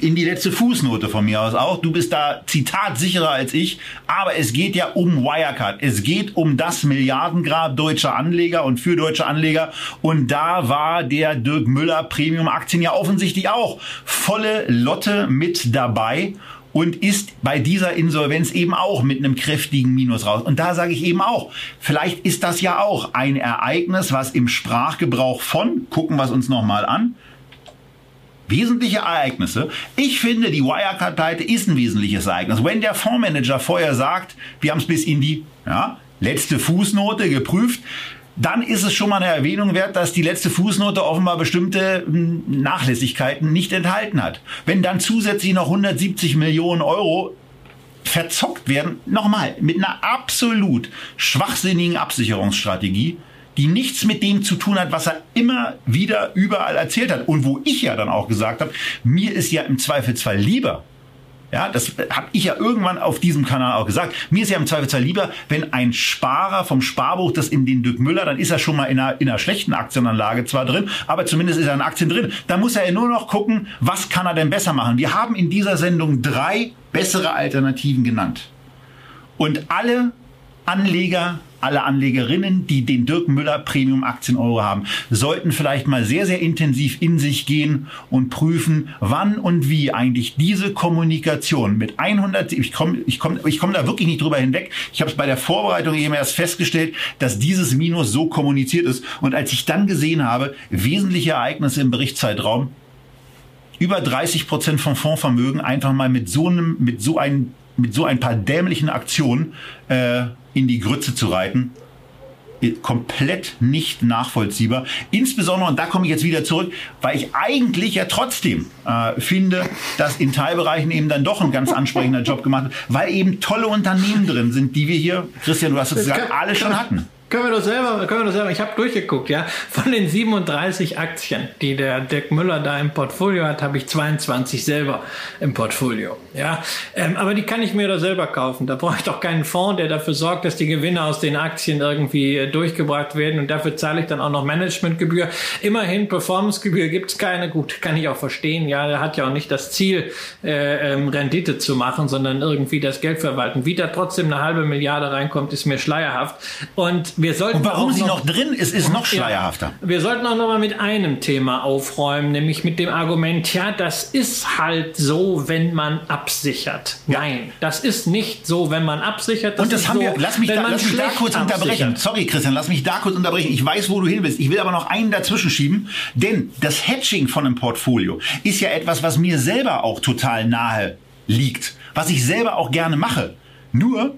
in die letzte Fußnote von mir aus auch. Du bist da Zitat sicherer als ich. Aber es geht ja um Wirecard. Es geht um das Milliardengrab deutscher Anleger und für deutsche Anleger. Und da war der Dirk Müller Premium Aktien ja offensichtlich auch volle Lotte mit dabei und ist bei dieser Insolvenz eben auch mit einem kräftigen Minus raus. Und da sage ich eben auch, vielleicht ist das ja auch ein Ereignis, was im Sprachgebrauch von, gucken wir es uns nochmal an, wesentliche Ereignisse. Ich finde, die Wirecard-Pleite ist ein wesentliches Ereignis. Wenn der Fondsmanager vorher sagt, wir haben es bis in die ja, letzte Fußnote geprüft, dann ist es schon mal eine Erwähnung wert, dass die letzte Fußnote offenbar bestimmte hm, Nachlässigkeiten nicht enthalten hat. Wenn dann zusätzlich noch 170 Millionen Euro verzockt werden, nochmal, mit einer absolut schwachsinnigen Absicherungsstrategie, die nichts mit dem zu tun hat, was er immer wieder überall erzählt hat. Und wo ich ja dann auch gesagt habe, mir ist ja im Zweifelsfall lieber, ja, das habe ich ja irgendwann auf diesem Kanal auch gesagt. Mir ist ja im Zweifelsfall lieber, wenn ein Sparer vom Sparbuch das in den Dirk Müller, dann ist er schon mal in einer, in einer schlechten Aktienanlage zwar drin, aber zumindest ist er in Aktien drin. Da muss er ja nur noch gucken, was kann er denn besser machen. Wir haben in dieser Sendung drei bessere Alternativen genannt. Und alle Anleger alle Anlegerinnen, die den Dirk Müller Premium Aktien Euro haben, sollten vielleicht mal sehr, sehr intensiv in sich gehen und prüfen, wann und wie eigentlich diese Kommunikation mit 100, ich komme ich komm, ich komm da wirklich nicht drüber hinweg. Ich habe es bei der Vorbereitung eben erst festgestellt, dass dieses Minus so kommuniziert ist. Und als ich dann gesehen habe, wesentliche Ereignisse im Berichtszeitraum, über 30 Prozent vom Fondsvermögen einfach mal mit so einem, mit so einem, mit so ein paar dämlichen Aktionen äh, in die Grütze zu reiten. komplett nicht nachvollziehbar. Insbesondere, und da komme ich jetzt wieder zurück, weil ich eigentlich ja trotzdem äh, finde, dass in Teilbereichen eben dann doch ein ganz ansprechender Job gemacht wird, weil eben tolle Unternehmen drin sind, die wir hier, Christian, du hast es gesagt, alle schon hatten. Können wir doch selber, können wir doch selber. Ich habe durchgeguckt, ja. Von den 37 Aktien, die der Dirk Müller da im Portfolio hat, habe ich 22 selber im Portfolio, ja. Ähm, aber die kann ich mir doch selber kaufen. Da brauche ich doch keinen Fonds, der dafür sorgt, dass die Gewinne aus den Aktien irgendwie äh, durchgebracht werden und dafür zahle ich dann auch noch Managementgebühr. Immerhin Performancegebühr gibt's keine. Gut, kann ich auch verstehen. Ja, der hat ja auch nicht das Ziel, äh, ähm, Rendite zu machen, sondern irgendwie das Geld verwalten. Wie da trotzdem eine halbe Milliarde reinkommt, ist mir schleierhaft. Und wir sollten Und warum sie noch, noch drin ist, ist noch schleierhafter. Ja, wir sollten auch noch mal mit einem Thema aufräumen, nämlich mit dem Argument, ja, das ist halt so, wenn man absichert. Ja. Nein, das ist nicht so, wenn man absichert. Das Und das haben so, wir, lass mich, da, lass mich da kurz absichert. unterbrechen. Sorry, Christian, lass mich da kurz unterbrechen. Ich weiß, wo du hin willst. Ich will aber noch einen dazwischen schieben, denn das Hedging von einem Portfolio ist ja etwas, was mir selber auch total nahe liegt, was ich selber auch gerne mache. Nur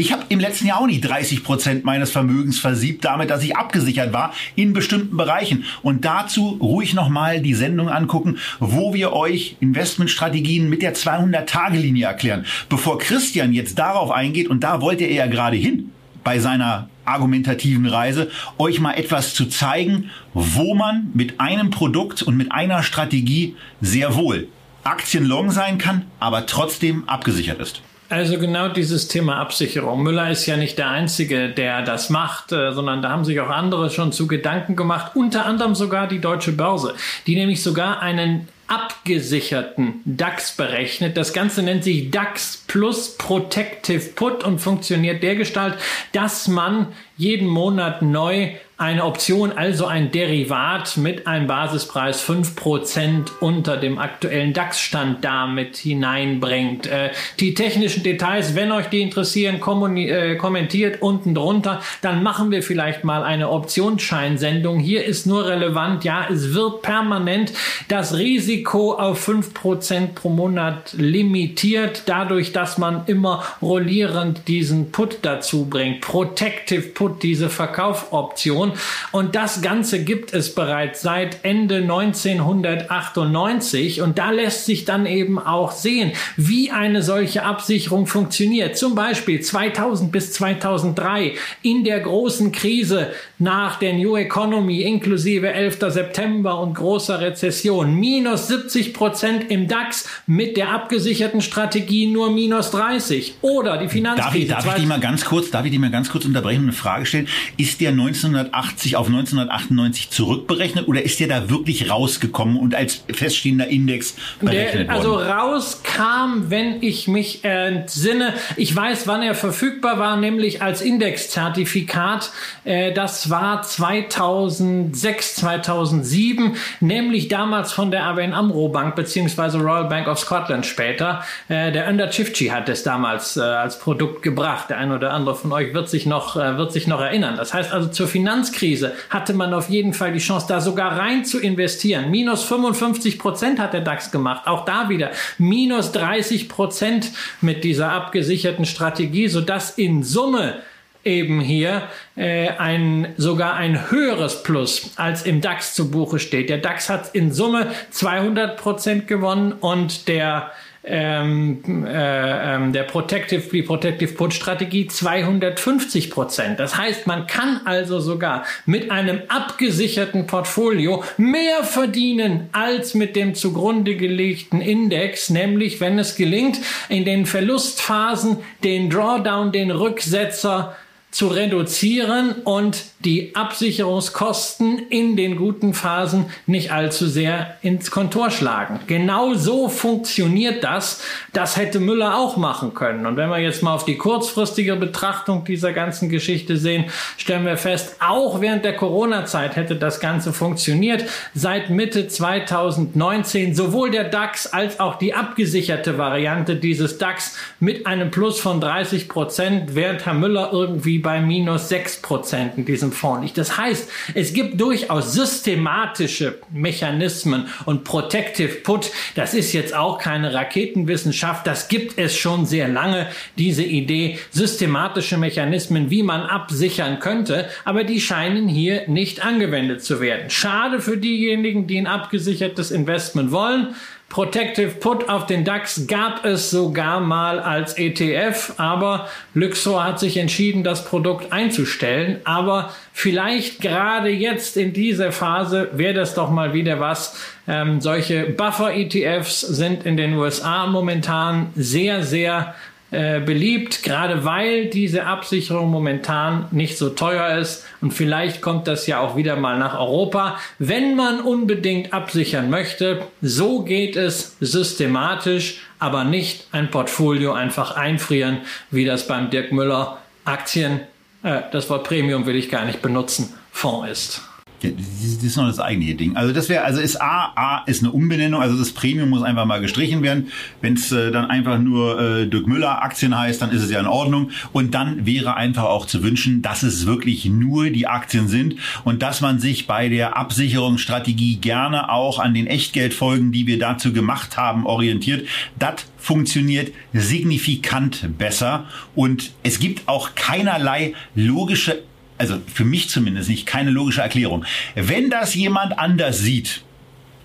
ich habe im letzten Jahr auch nicht 30 Prozent meines Vermögens versiebt, damit, dass ich abgesichert war in bestimmten Bereichen. Und dazu ruhig nochmal die Sendung angucken, wo wir euch Investmentstrategien mit der 200-Tage-Linie erklären. Bevor Christian jetzt darauf eingeht, und da wollte er ja gerade hin bei seiner argumentativen Reise, euch mal etwas zu zeigen, wo man mit einem Produkt und mit einer Strategie sehr wohl Aktien long sein kann, aber trotzdem abgesichert ist. Also genau dieses Thema Absicherung. Müller ist ja nicht der Einzige, der das macht, äh, sondern da haben sich auch andere schon zu Gedanken gemacht, unter anderem sogar die Deutsche Börse, die nämlich sogar einen abgesicherten DAX berechnet. Das Ganze nennt sich DAX plus Protective Put und funktioniert dergestalt, dass man jeden Monat neu eine Option, also ein Derivat mit einem Basispreis 5% unter dem aktuellen DAX-Stand damit hineinbringt. Äh, die technischen Details, wenn euch die interessieren, äh, kommentiert unten drunter. Dann machen wir vielleicht mal eine Optionsscheinsendung. Hier ist nur relevant, ja, es wird permanent das Risiko auf 5% pro Monat limitiert, dadurch, dass man immer rollierend diesen Put dazu bringt. Protective Put, diese Verkaufoption. Million. Und das Ganze gibt es bereits seit Ende 1998. Und da lässt sich dann eben auch sehen, wie eine solche Absicherung funktioniert. Zum Beispiel 2000 bis 2003 in der großen Krise nach der New Economy inklusive 11. September und großer Rezession. Minus 70 Prozent im DAX mit der abgesicherten Strategie nur minus 30. Oder die Finanzkrise. Darf ich, darf ich die mal ganz kurz, darf ich die mal ganz kurz unterbrechen und eine Frage stellen? Ist der 1998 1980 auf 1998 zurückberechnet oder ist der da wirklich rausgekommen und als feststehender Index berechnet der, also worden? Also rauskam, wenn ich mich entsinne, ich weiß, wann er verfügbar war, nämlich als Indexzertifikat. Äh, das war 2006, 2007, nämlich damals von der ABN Amro Bank beziehungsweise Royal Bank of Scotland später. Äh, der Under Chifchi hat es damals äh, als Produkt gebracht. Der ein oder andere von euch wird sich noch, wird sich noch erinnern. Das heißt also zur Finanz Finanzkrise hatte man auf jeden Fall die Chance, da sogar rein zu investieren. Minus 55 Prozent hat der DAX gemacht. Auch da wieder minus 30 Prozent mit dieser abgesicherten Strategie, sodass in Summe eben hier äh, ein sogar ein höheres Plus als im DAX zu Buche steht. Der DAX hat in Summe 200 Prozent gewonnen und der ähm, äh, ähm, der Protective, die Protective Put Strategie 250 Prozent. Das heißt, man kann also sogar mit einem abgesicherten Portfolio mehr verdienen als mit dem zugrunde gelegten Index, nämlich wenn es gelingt, in den Verlustphasen den Drawdown, den Rücksetzer zu reduzieren und die Absicherungskosten in den guten Phasen nicht allzu sehr ins Kontor schlagen. Genau so funktioniert das. Das hätte Müller auch machen können. Und wenn wir jetzt mal auf die kurzfristige Betrachtung dieser ganzen Geschichte sehen, stellen wir fest, auch während der Corona-Zeit hätte das Ganze funktioniert. Seit Mitte 2019 sowohl der DAX als auch die abgesicherte Variante dieses DAX mit einem Plus von 30 Prozent, während Herr Müller irgendwie die bei minus 6 Prozent in diesem Fonds liegt. Das heißt, es gibt durchaus systematische Mechanismen und Protective Put, das ist jetzt auch keine Raketenwissenschaft, das gibt es schon sehr lange, diese Idee, systematische Mechanismen, wie man absichern könnte, aber die scheinen hier nicht angewendet zu werden. Schade für diejenigen, die ein abgesichertes Investment wollen. Protective Put auf den DAX gab es sogar mal als ETF, aber Luxor hat sich entschieden, das Produkt einzustellen. Aber vielleicht gerade jetzt in dieser Phase wäre das doch mal wieder was. Ähm, solche Buffer-ETFs sind in den USA momentan sehr, sehr äh, beliebt, gerade weil diese Absicherung momentan nicht so teuer ist und vielleicht kommt das ja auch wieder mal nach Europa, wenn man unbedingt absichern möchte. So geht es systematisch, aber nicht ein Portfolio einfach einfrieren, wie das beim Dirk Müller Aktien, äh, das Wort Premium will ich gar nicht benutzen, Fonds ist. Das ist noch das eigentliche Ding. Also das wäre, also ist A, A ist eine Umbenennung, also das Premium muss einfach mal gestrichen werden. Wenn es äh, dann einfach nur äh, Dirk Müller Aktien heißt, dann ist es ja in Ordnung. Und dann wäre einfach auch zu wünschen, dass es wirklich nur die Aktien sind und dass man sich bei der Absicherungsstrategie gerne auch an den Echtgeldfolgen, die wir dazu gemacht haben, orientiert. Das funktioniert signifikant besser und es gibt auch keinerlei logische also für mich zumindest nicht, keine logische Erklärung. Wenn das jemand anders sieht,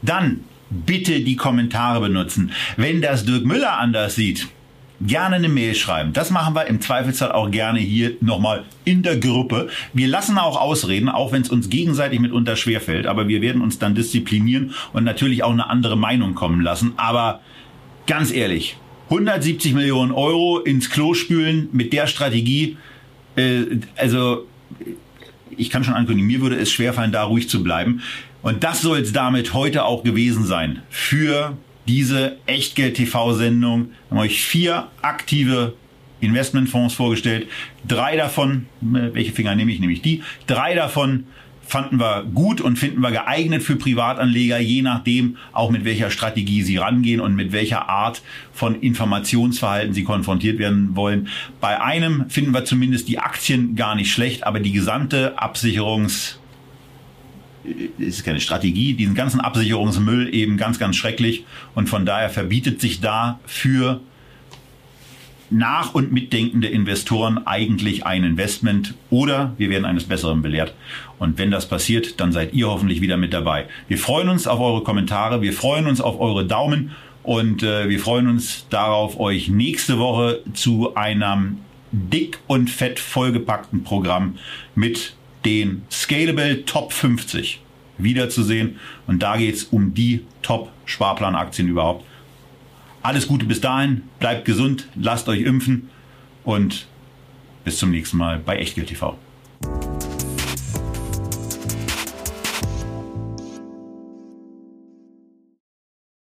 dann bitte die Kommentare benutzen. Wenn das Dirk Müller anders sieht, gerne eine Mail schreiben. Das machen wir im Zweifelsfall auch gerne hier nochmal in der Gruppe. Wir lassen auch ausreden, auch wenn es uns gegenseitig mitunter schwerfällt, aber wir werden uns dann disziplinieren und natürlich auch eine andere Meinung kommen lassen. Aber ganz ehrlich, 170 Millionen Euro ins Klo spülen mit der Strategie, äh, also ich kann schon ankündigen, mir würde es schwerfallen, da ruhig zu bleiben. Und das soll es damit heute auch gewesen sein für diese Echtgeld-TV-Sendung. Wir haben euch vier aktive Investmentfonds vorgestellt. Drei davon, welche Finger nehme ich? Nämlich die. Drei davon fanden wir gut und finden wir geeignet für Privatanleger, je nachdem auch mit welcher Strategie sie rangehen und mit welcher Art von Informationsverhalten sie konfrontiert werden wollen. Bei einem finden wir zumindest die Aktien gar nicht schlecht, aber die gesamte Absicherungs äh, ist keine Strategie, diesen ganzen Absicherungsmüll eben ganz, ganz schrecklich und von daher verbietet sich da für nach- und mitdenkende Investoren eigentlich ein Investment oder wir werden eines Besseren belehrt. Und wenn das passiert, dann seid ihr hoffentlich wieder mit dabei. Wir freuen uns auf eure Kommentare, wir freuen uns auf eure Daumen und äh, wir freuen uns darauf, euch nächste Woche zu einem dick und fett vollgepackten Programm mit den Scalable Top 50 wiederzusehen. Und da geht es um die Top-Sparplanaktien überhaupt. Alles Gute bis dahin, bleibt gesund, lasst euch impfen und bis zum nächsten Mal bei Echtgeld TV.